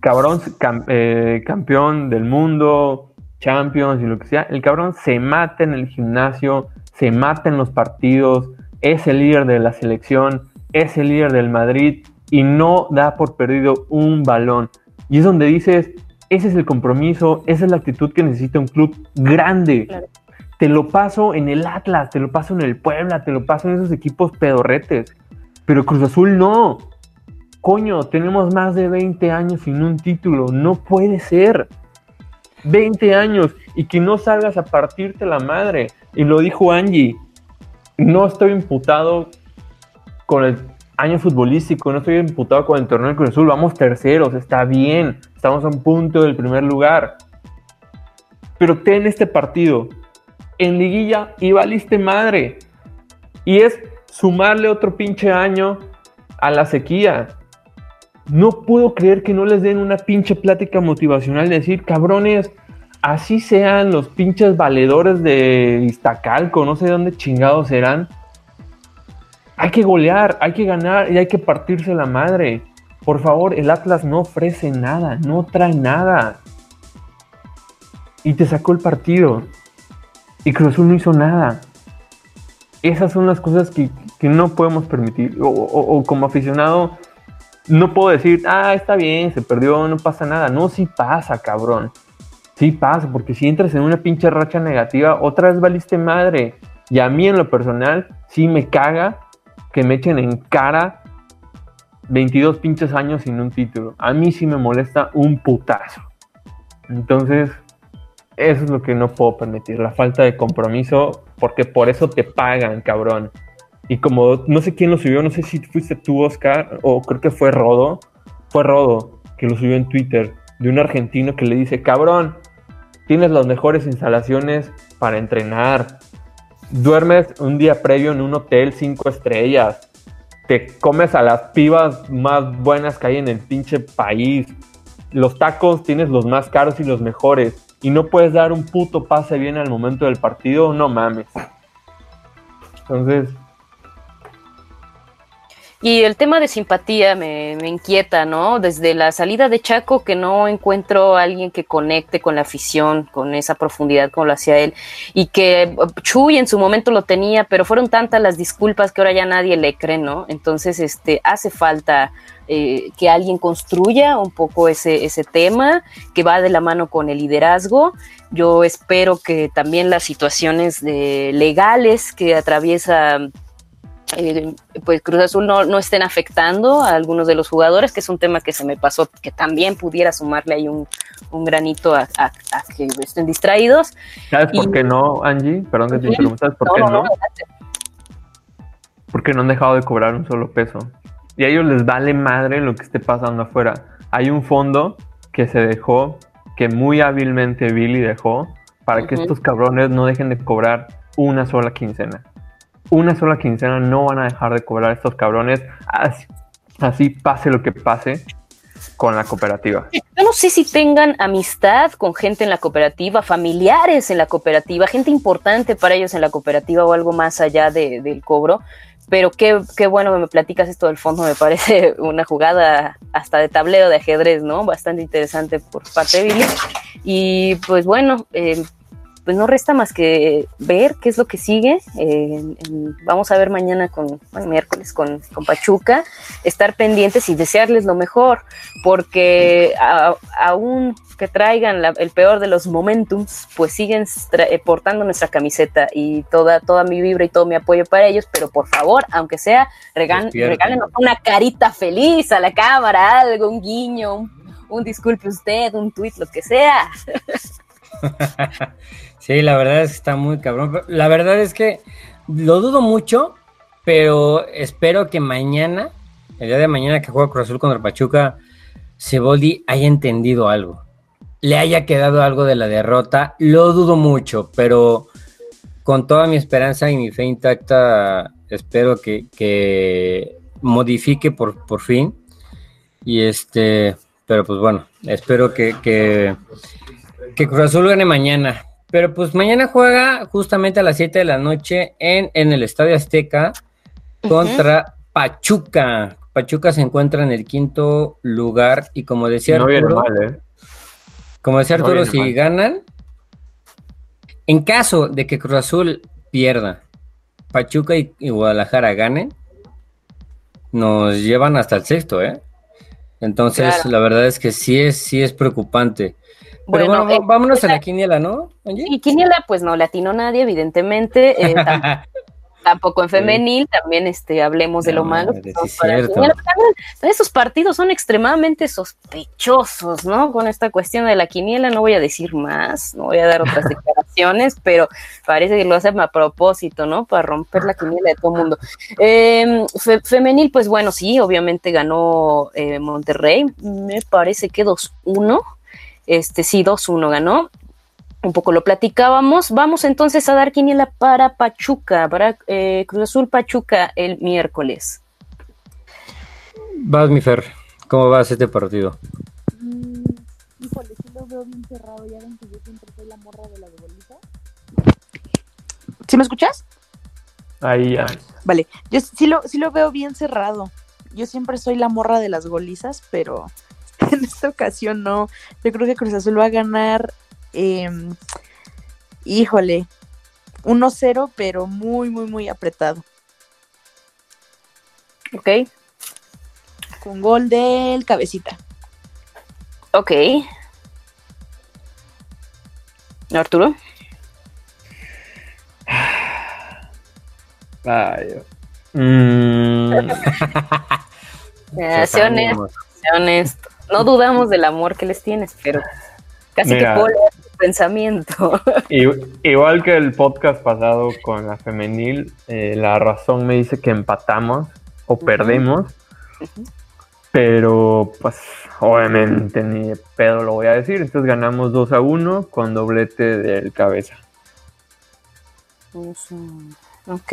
Cabrón, eh, campeón del mundo, Champions y lo que sea. El cabrón se mata en el gimnasio, se mata en los partidos, es el líder de la selección, es el líder del Madrid y no da por perdido un balón. Y es donde dices, ese es el compromiso, esa es la actitud que necesita un club grande, te lo paso en el Atlas, te lo paso en el Puebla, te lo paso en esos equipos pedorretes. Pero Cruz Azul no. Coño, tenemos más de 20 años sin un título. No puede ser. 20 años y que no salgas a partirte la madre. Y lo dijo Angie. No estoy imputado con el año futbolístico, no estoy imputado con el torneo del Cruz Azul, vamos terceros, está bien, estamos a un punto del primer lugar. Pero ten este partido en liguilla y valiste madre. Y es sumarle otro pinche año a la sequía. No puedo creer que no les den una pinche plática motivacional de decir, cabrones, así sean los pinches valedores de Iztacalco, no sé de dónde chingados serán. Hay que golear, hay que ganar y hay que partirse la madre. Por favor, el Atlas no ofrece nada, no trae nada. Y te sacó el partido. Y Cruz no hizo nada. Esas son las cosas que, no podemos permitir. O, como aficionado, no puedo decir, ah, está bien, se perdió, no pasa nada. No, sí pasa, cabrón. Sí pasa, porque si entras en una pinche racha negativa, otra vez valiste madre. Y a mí en lo personal, sí me caga que me echen en cara 22 pinches años sin un título. A mí sí me molesta un putazo. Entonces, eso es lo que no puedo permitir, la falta de compromiso, porque por eso te pagan, cabrón. Y como no sé quién lo subió, no sé si fuiste tú, Oscar, o creo que fue Rodo, fue Rodo que lo subió en Twitter, de un argentino que le dice, cabrón, tienes las mejores instalaciones para entrenar, duermes un día previo en un hotel cinco estrellas, te comes a las pibas más buenas que hay en el pinche país, los tacos tienes los más caros y los mejores y no puedes dar un puto pase bien al momento del partido, no mames. Entonces. Y el tema de simpatía me, inquieta, ¿no? Desde la salida de Chaco que no encuentro a alguien que conecte con la afición, con esa profundidad como lo hacía él, y que Chuy en su momento lo tenía, pero fueron tantas las disculpas que ahora ya nadie le cree, ¿no? Entonces, este, hace falta eh, que alguien construya un poco ese, ese tema que va de la mano con el liderazgo. Yo espero que también las situaciones legales que atraviesa eh, pues Cruz Azul no, no, estén afectando a algunos de los jugadores, que es un tema que se me pasó, que también pudiera sumarle ahí un, un granito a, que estén distraídos. ¿Sabes por qué no, Angie? Perdón que te interrumpa, por qué no? Porque no han dejado de cobrar un solo peso y a ellos les vale madre lo que esté pasando afuera. Hay un fondo que se dejó, que muy hábilmente Billy dejó, para que estos cabrones no dejen de cobrar una sola quincena. Una sola quincena no van a dejar de cobrar estos cabrones, así, pase lo que pase con la cooperativa. Yo no sé si tengan amistad con gente en la cooperativa, familiares en la cooperativa, gente importante para ellos en la cooperativa o algo más allá del cobro, pero qué, qué bueno que me platicas esto del fondo, me parece una jugada hasta de tablero de ajedrez, ¿no? Bastante interesante por parte de Billy. Y pues bueno, eh, pues no resta más que ver qué es lo que sigue. Eh, vamos a ver mañana con, bueno, miércoles con, con, Pachuca, estar pendientes y desearles lo mejor, porque aún que traigan el peor de los momentums, pues siguen eh, portando nuestra camiseta y toda, toda mi vibra y todo mi apoyo para ellos, pero por favor, aunque sea, regálenos una carita feliz a la cámara, algo, un guiño, un, un disculpe usted, un tweet, lo que sea. Sí, la verdad es que está muy cabrón. La verdad es que lo dudo mucho, pero espero que mañana, el día de mañana que juega Cruz Azul contra Pachuca, Ceboldi haya entendido algo. Le haya quedado algo de la derrota. Lo dudo mucho, pero con toda mi esperanza y mi fe intacta, espero que, modifique por, por fin. Y este, pero pues bueno, espero que, que, que Cruz Azul gane mañana. Pero pues mañana juega justamente a las 7 de la noche en, en el Estadio Azteca contra Pachuca. Pachuca se encuentra en el quinto lugar y como decía Arturo, ¿eh? como decía Arturo, si ganan, en caso de que Cruz Azul pierda, Pachuca y, Guadalajara ganen, nos llevan hasta el sexto, ¿eh? Entonces, la verdad es que sí es, sí es preocupante. Pero bueno, eh, vámonos a la quiniela, ¿no? Y quiniela, pues no latino nadie, evidentemente. Eh, tampoco en femenil, también este, hablemos de lo malo. sí, que son es para la cierto. quiniela. También Estos partidos son extremadamente sospechosos, ¿no? Con esta cuestión de la quiniela no voy a decir más, no voy a dar otras declaraciones, pero parece que lo hacen a propósito, ¿no? Para romper la quiniela de todo el mundo. Eh, fe- femenil, pues bueno, sí, obviamente ganó eh, Monterrey, me parece que 2-1. Este sí, 2-1 ganó. Un poco lo platicábamos. Vamos entonces a dar quiniela para Pachuca, para eh, Cruz Azul Pachuca el miércoles. Vas, mi Fer. ¿Cómo vas este partido? Mm, híjole, sí lo veo bien cerrado. Ya ven que yo siempre soy la morra de la bolita. ¿Sí me escuchas? Ahí ya. Vale, yo sí lo, sí lo veo bien cerrado. Yo siempre soy la morra de las golizas, pero en esta ocasión no. Yo creo que Cruz Azul va a ganar, em, híjole, 1-0, pero muy, muy, muy apretado. Ok, Con gol del cabecita. ok. Arturo. Ay, mm, sé honesto, sé honesto. No dudamos del amor que les tienes, pero casi Mira. que puedo leer tu pensamiento. igual que el podcast pasado con la femenil, eh, la razón me dice que empatamos o perdemos. Pero, pues, obviamente ni de pedo lo voy a decir. Entonces ganamos 2 a 1 con doblete del cabeza. ok.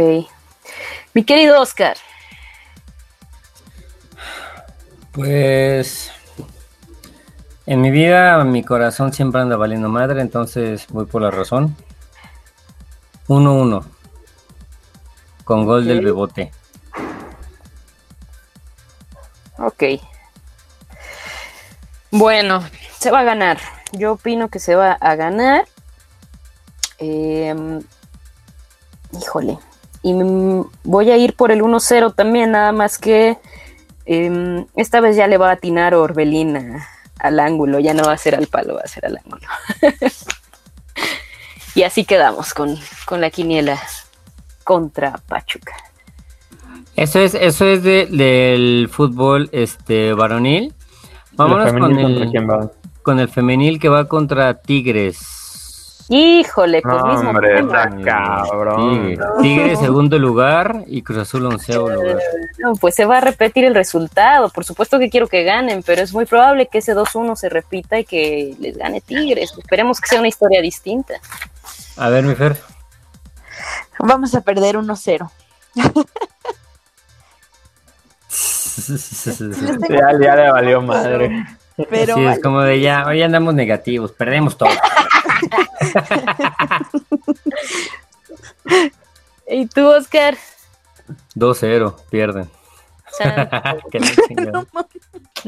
Mi querido Oscar. Pues en mi vida mi corazón siempre anda valiendo madre, entonces voy por la razón. 1-1 con gol del. Bebote. Ok. Bueno, se va a ganar. Yo opino que se va a ganar. Em, híjole. Y voy a ir por el 1-0 también, nada más que em, esta vez ya le va a atinar Orbelín a- al ángulo, ya no va a ser al palo, va a ser al ángulo. y así quedamos con, con la quiniela contra Pachuca. Eso es, eso es de- del fútbol este varonil. Vámonos ¿La con el, quién va? con el femenil que va contra Tigres. Híjole, pues No, mismo hombre, está cabrón. Tigres, Tigres segundo lugar y Cruz Azul onceavo lugar. No, pues se va a repetir el resultado. Por supuesto que quiero que ganen, pero es muy probable que ese 2-1 se repita y que les gane Tigres. Esperemos que sea una historia distinta. A ver, mi Fer. Vamos a perder 1-0. Ya, ya le valió madre. Pero sí, es como de ya, hoy andamos negativos, perdemos todo. ¿Y tú, Oscar? 2-0, pierden.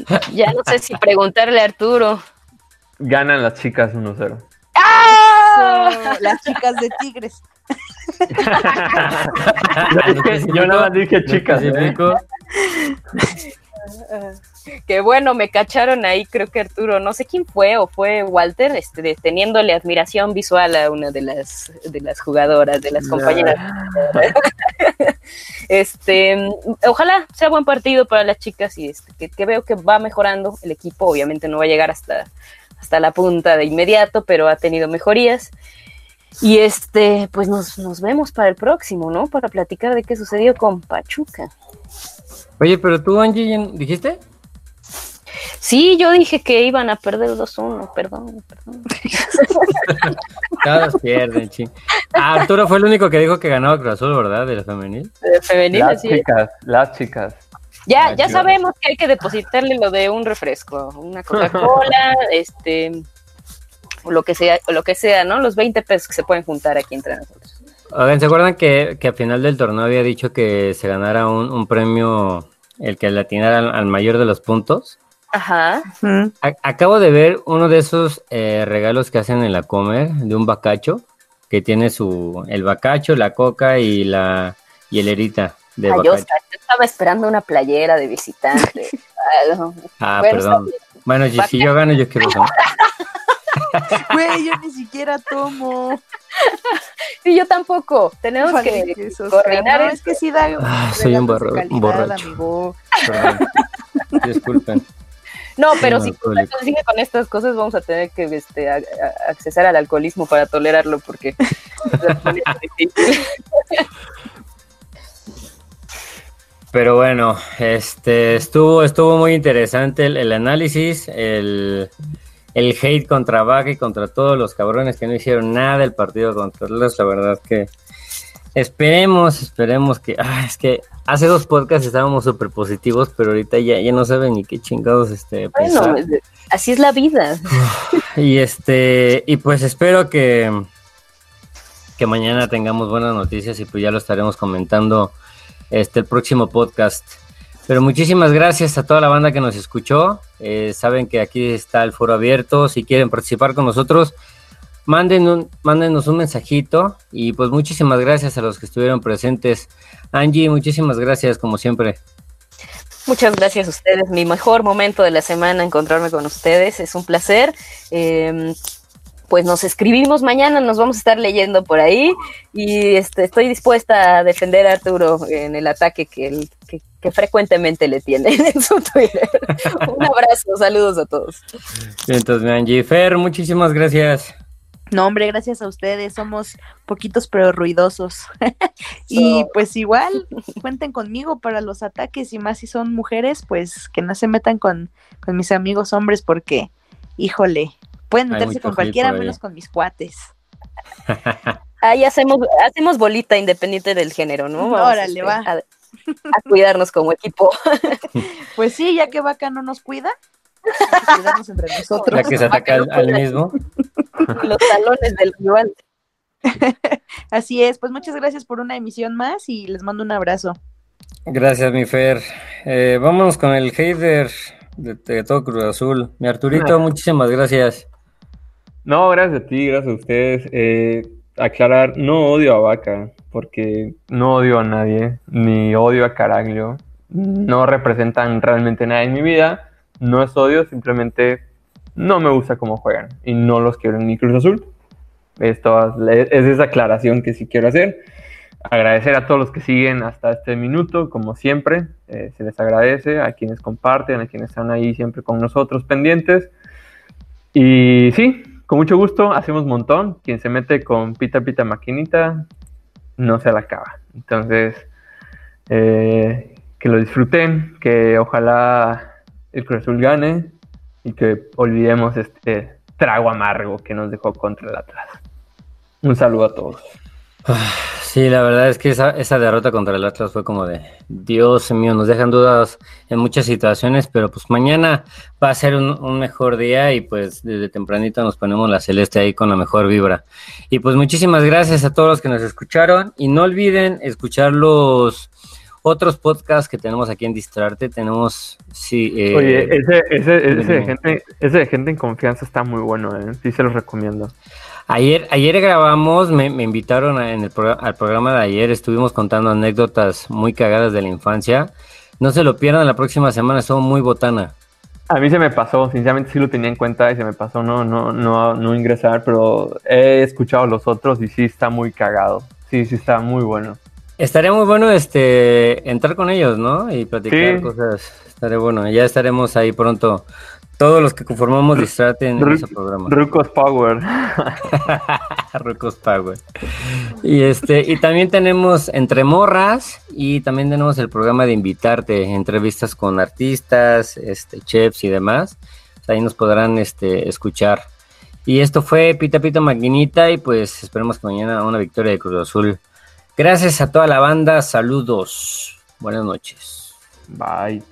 Ya no sé si preguntarle a Arturo. Ganan las chicas 1-0. ¡Ah! Las chicas de Tigres. Yo Yo nada más dije chicas. ¿eh? Que bueno, me cacharon ahí, creo que Arturo, no sé quién fue, o fue Walter, este, teniéndole admiración visual a una de las, de las jugadoras, de las compañeras. este, ojalá sea buen partido para las chicas y este, que, que veo que va mejorando el equipo, obviamente no va a llegar hasta, hasta la punta de inmediato, pero ha tenido mejorías. Y este, pues nos, nos vemos para el próximo, ¿no? Para platicar de qué sucedió con Pachuca. Oye, pero tú, Angie, ¿ya- ¿dijiste? Sí, yo dije que iban a perder 2-1, perdón, perdón. Todos pierden, ching. Ah, Arturo fue el único que dijo que ganaba Cruz Azul, ¿verdad? De la femenil. De femenil, Las así. chicas, las chicas. Ya, ya chivas. sabemos que hay que depositarle lo de un refresco, una Coca-Cola, este, o lo que sea, o lo que sea, ¿no? Los 20 pesos que se pueden juntar aquí entre nosotros. Oigan, ¿se acuerdan que, que al final del torneo había dicho que se ganara un, un premio el que le atinara al, al mayor de los puntos? Ajá. Acabo de ver uno de esos eh, regalos que hacen en la comer de un bacacho que tiene su el bacacho, la coca y la hielerita de Ay, yo estaba esperando una playera de visitante. Ah, Bueno, perdón. Bueno, si, si yo gano, yo quiero eso. Güey, yo ni siquiera tomo. Sí, yo tampoco. Tenemos que Oscar, coordinar no, es que sí da Ah, soy un borracho. amigo. Perdón. Disculpen. No, pero si sigue con estas cosas, vamos a tener que este, a- a- accesar al alcoholismo para tolerarlo, porque. Pero bueno, este estuvo, estuvo muy interesante el, el análisis, el, el hate contra Vaca y contra todos los cabrones que no hicieron nada el partido contra Atlas. La verdad que esperemos, esperemos que. Ah, es que hace dos podcasts estábamos súper positivos, pero ahorita ya, ya no saben ni qué chingados este, Bueno, pensar. así es la vida. Y este, y pues espero que, que mañana tengamos buenas noticias y pues ya lo estaremos comentando este el próximo podcast. Pero muchísimas gracias a toda la banda que nos escuchó. Eh, saben que aquí está el foro abierto. Si quieren participar con nosotros, manden un, mándenos un mensajito. Y pues muchísimas gracias a los que estuvieron presentes. Angie, muchísimas gracias como siempre. Muchas gracias a ustedes. Mi mejor momento de la semana encontrarme con ustedes. Es un placer. Eh, pues nos escribimos mañana, nos vamos a estar leyendo por ahí y este, estoy dispuesta a defender a Arturo en el ataque que, él- que, que frecuentemente le tiene en su Twitter. Un abrazo, saludos a todos. Entonces, Angie, Fer, muchísimas gracias. No, hombre, gracias a ustedes. Somos poquitos pero ruidosos. y pues igual, cuenten conmigo para los ataques y más si son mujeres, pues que no se metan con, con mis amigos hombres porque, híjole, pueden meterse con cualquiera menos con mis cuates. Ahí hacemos, hacemos bolita independiente del género, ¿no? Vamos, Órale, este, va. A, a cuidarnos como equipo. Pues sí, ya que Vaca no nos cuida, cuidarnos entre nosotros. Ya que se ataca al, al mismo. Los talones del rival. Así es, pues muchas gracias por una emisión más y les mando un abrazo. Gracias, mi Fer. Eh, vámonos con el hater de, de todo Cruz Azul. Mi Arturito, muchísimas gracias. No, gracias a ti, gracias a ustedes. Eh, aclarar, no odio a Vaca, porque no odio a nadie, ni odio a Caraglio. No representan realmente nada en mi vida. No es odio, simplemente no me gusta cómo juegan y no los quiero en mi Cruz Azul. Esto es es esa aclaración que sí quiero hacer. Agradecer a todos los que siguen hasta este minuto, como siempre. eh, se les agradece a quienes comparten, a quienes están ahí siempre con nosotros pendientes. Y sí, con mucho gusto, hacemos montón. Quien se mete con pita pita maquinita, no se la acaba. Entonces, eh, que lo disfruten, que ojalá el Cruz gane y que olvidemos este trago amargo que nos dejó contra el Atlas. Un saludo a todos. Sí, la verdad es que esa, esa derrota contra el Atlas fue como de, Dios mío, nos dejan dudas en muchas situaciones, pero pues mañana va a ser un, un mejor día y pues desde tempranito nos ponemos la celeste ahí con la mejor vibra. Y pues muchísimas gracias a todos los que nos escucharon y no olviden escuchar los otros podcasts que tenemos aquí en Distrarte. Tenemos, sí, eh, Oye, ese, ese, ese, de gente, ese de gente en confianza está muy bueno, ¿eh? sí se los recomiendo. Ayer, ayer grabamos, me, me invitaron a- en el progr- al programa de ayer, estuvimos contando anécdotas muy cagadas de la infancia. No se lo pierdan la próxima semana, estuvo muy botana. A mí se me pasó, sinceramente sí lo tenía en cuenta y se me pasó no, no, no, no ingresar, pero he escuchado los otros y sí está muy cagado. Sí, sí está muy bueno. Estaría muy bueno este entrar con ellos, ¿no? Y platicar Sí. cosas. Estaría bueno. Ya estaremos ahí pronto. Todos los que conformamos Distrate en Ru- ese programa. Rucos Power. Rucos Power. Y este, y también tenemos Entre Morras y también tenemos el programa de invitarte, entrevistas con artistas, este, chefs y demás. Ahí nos podrán este, escuchar. Y esto fue Pita Pita Maquinita y pues esperemos que mañana una victoria de Cruz Azul. Gracias a toda la banda, saludos. Buenas noches. Bye.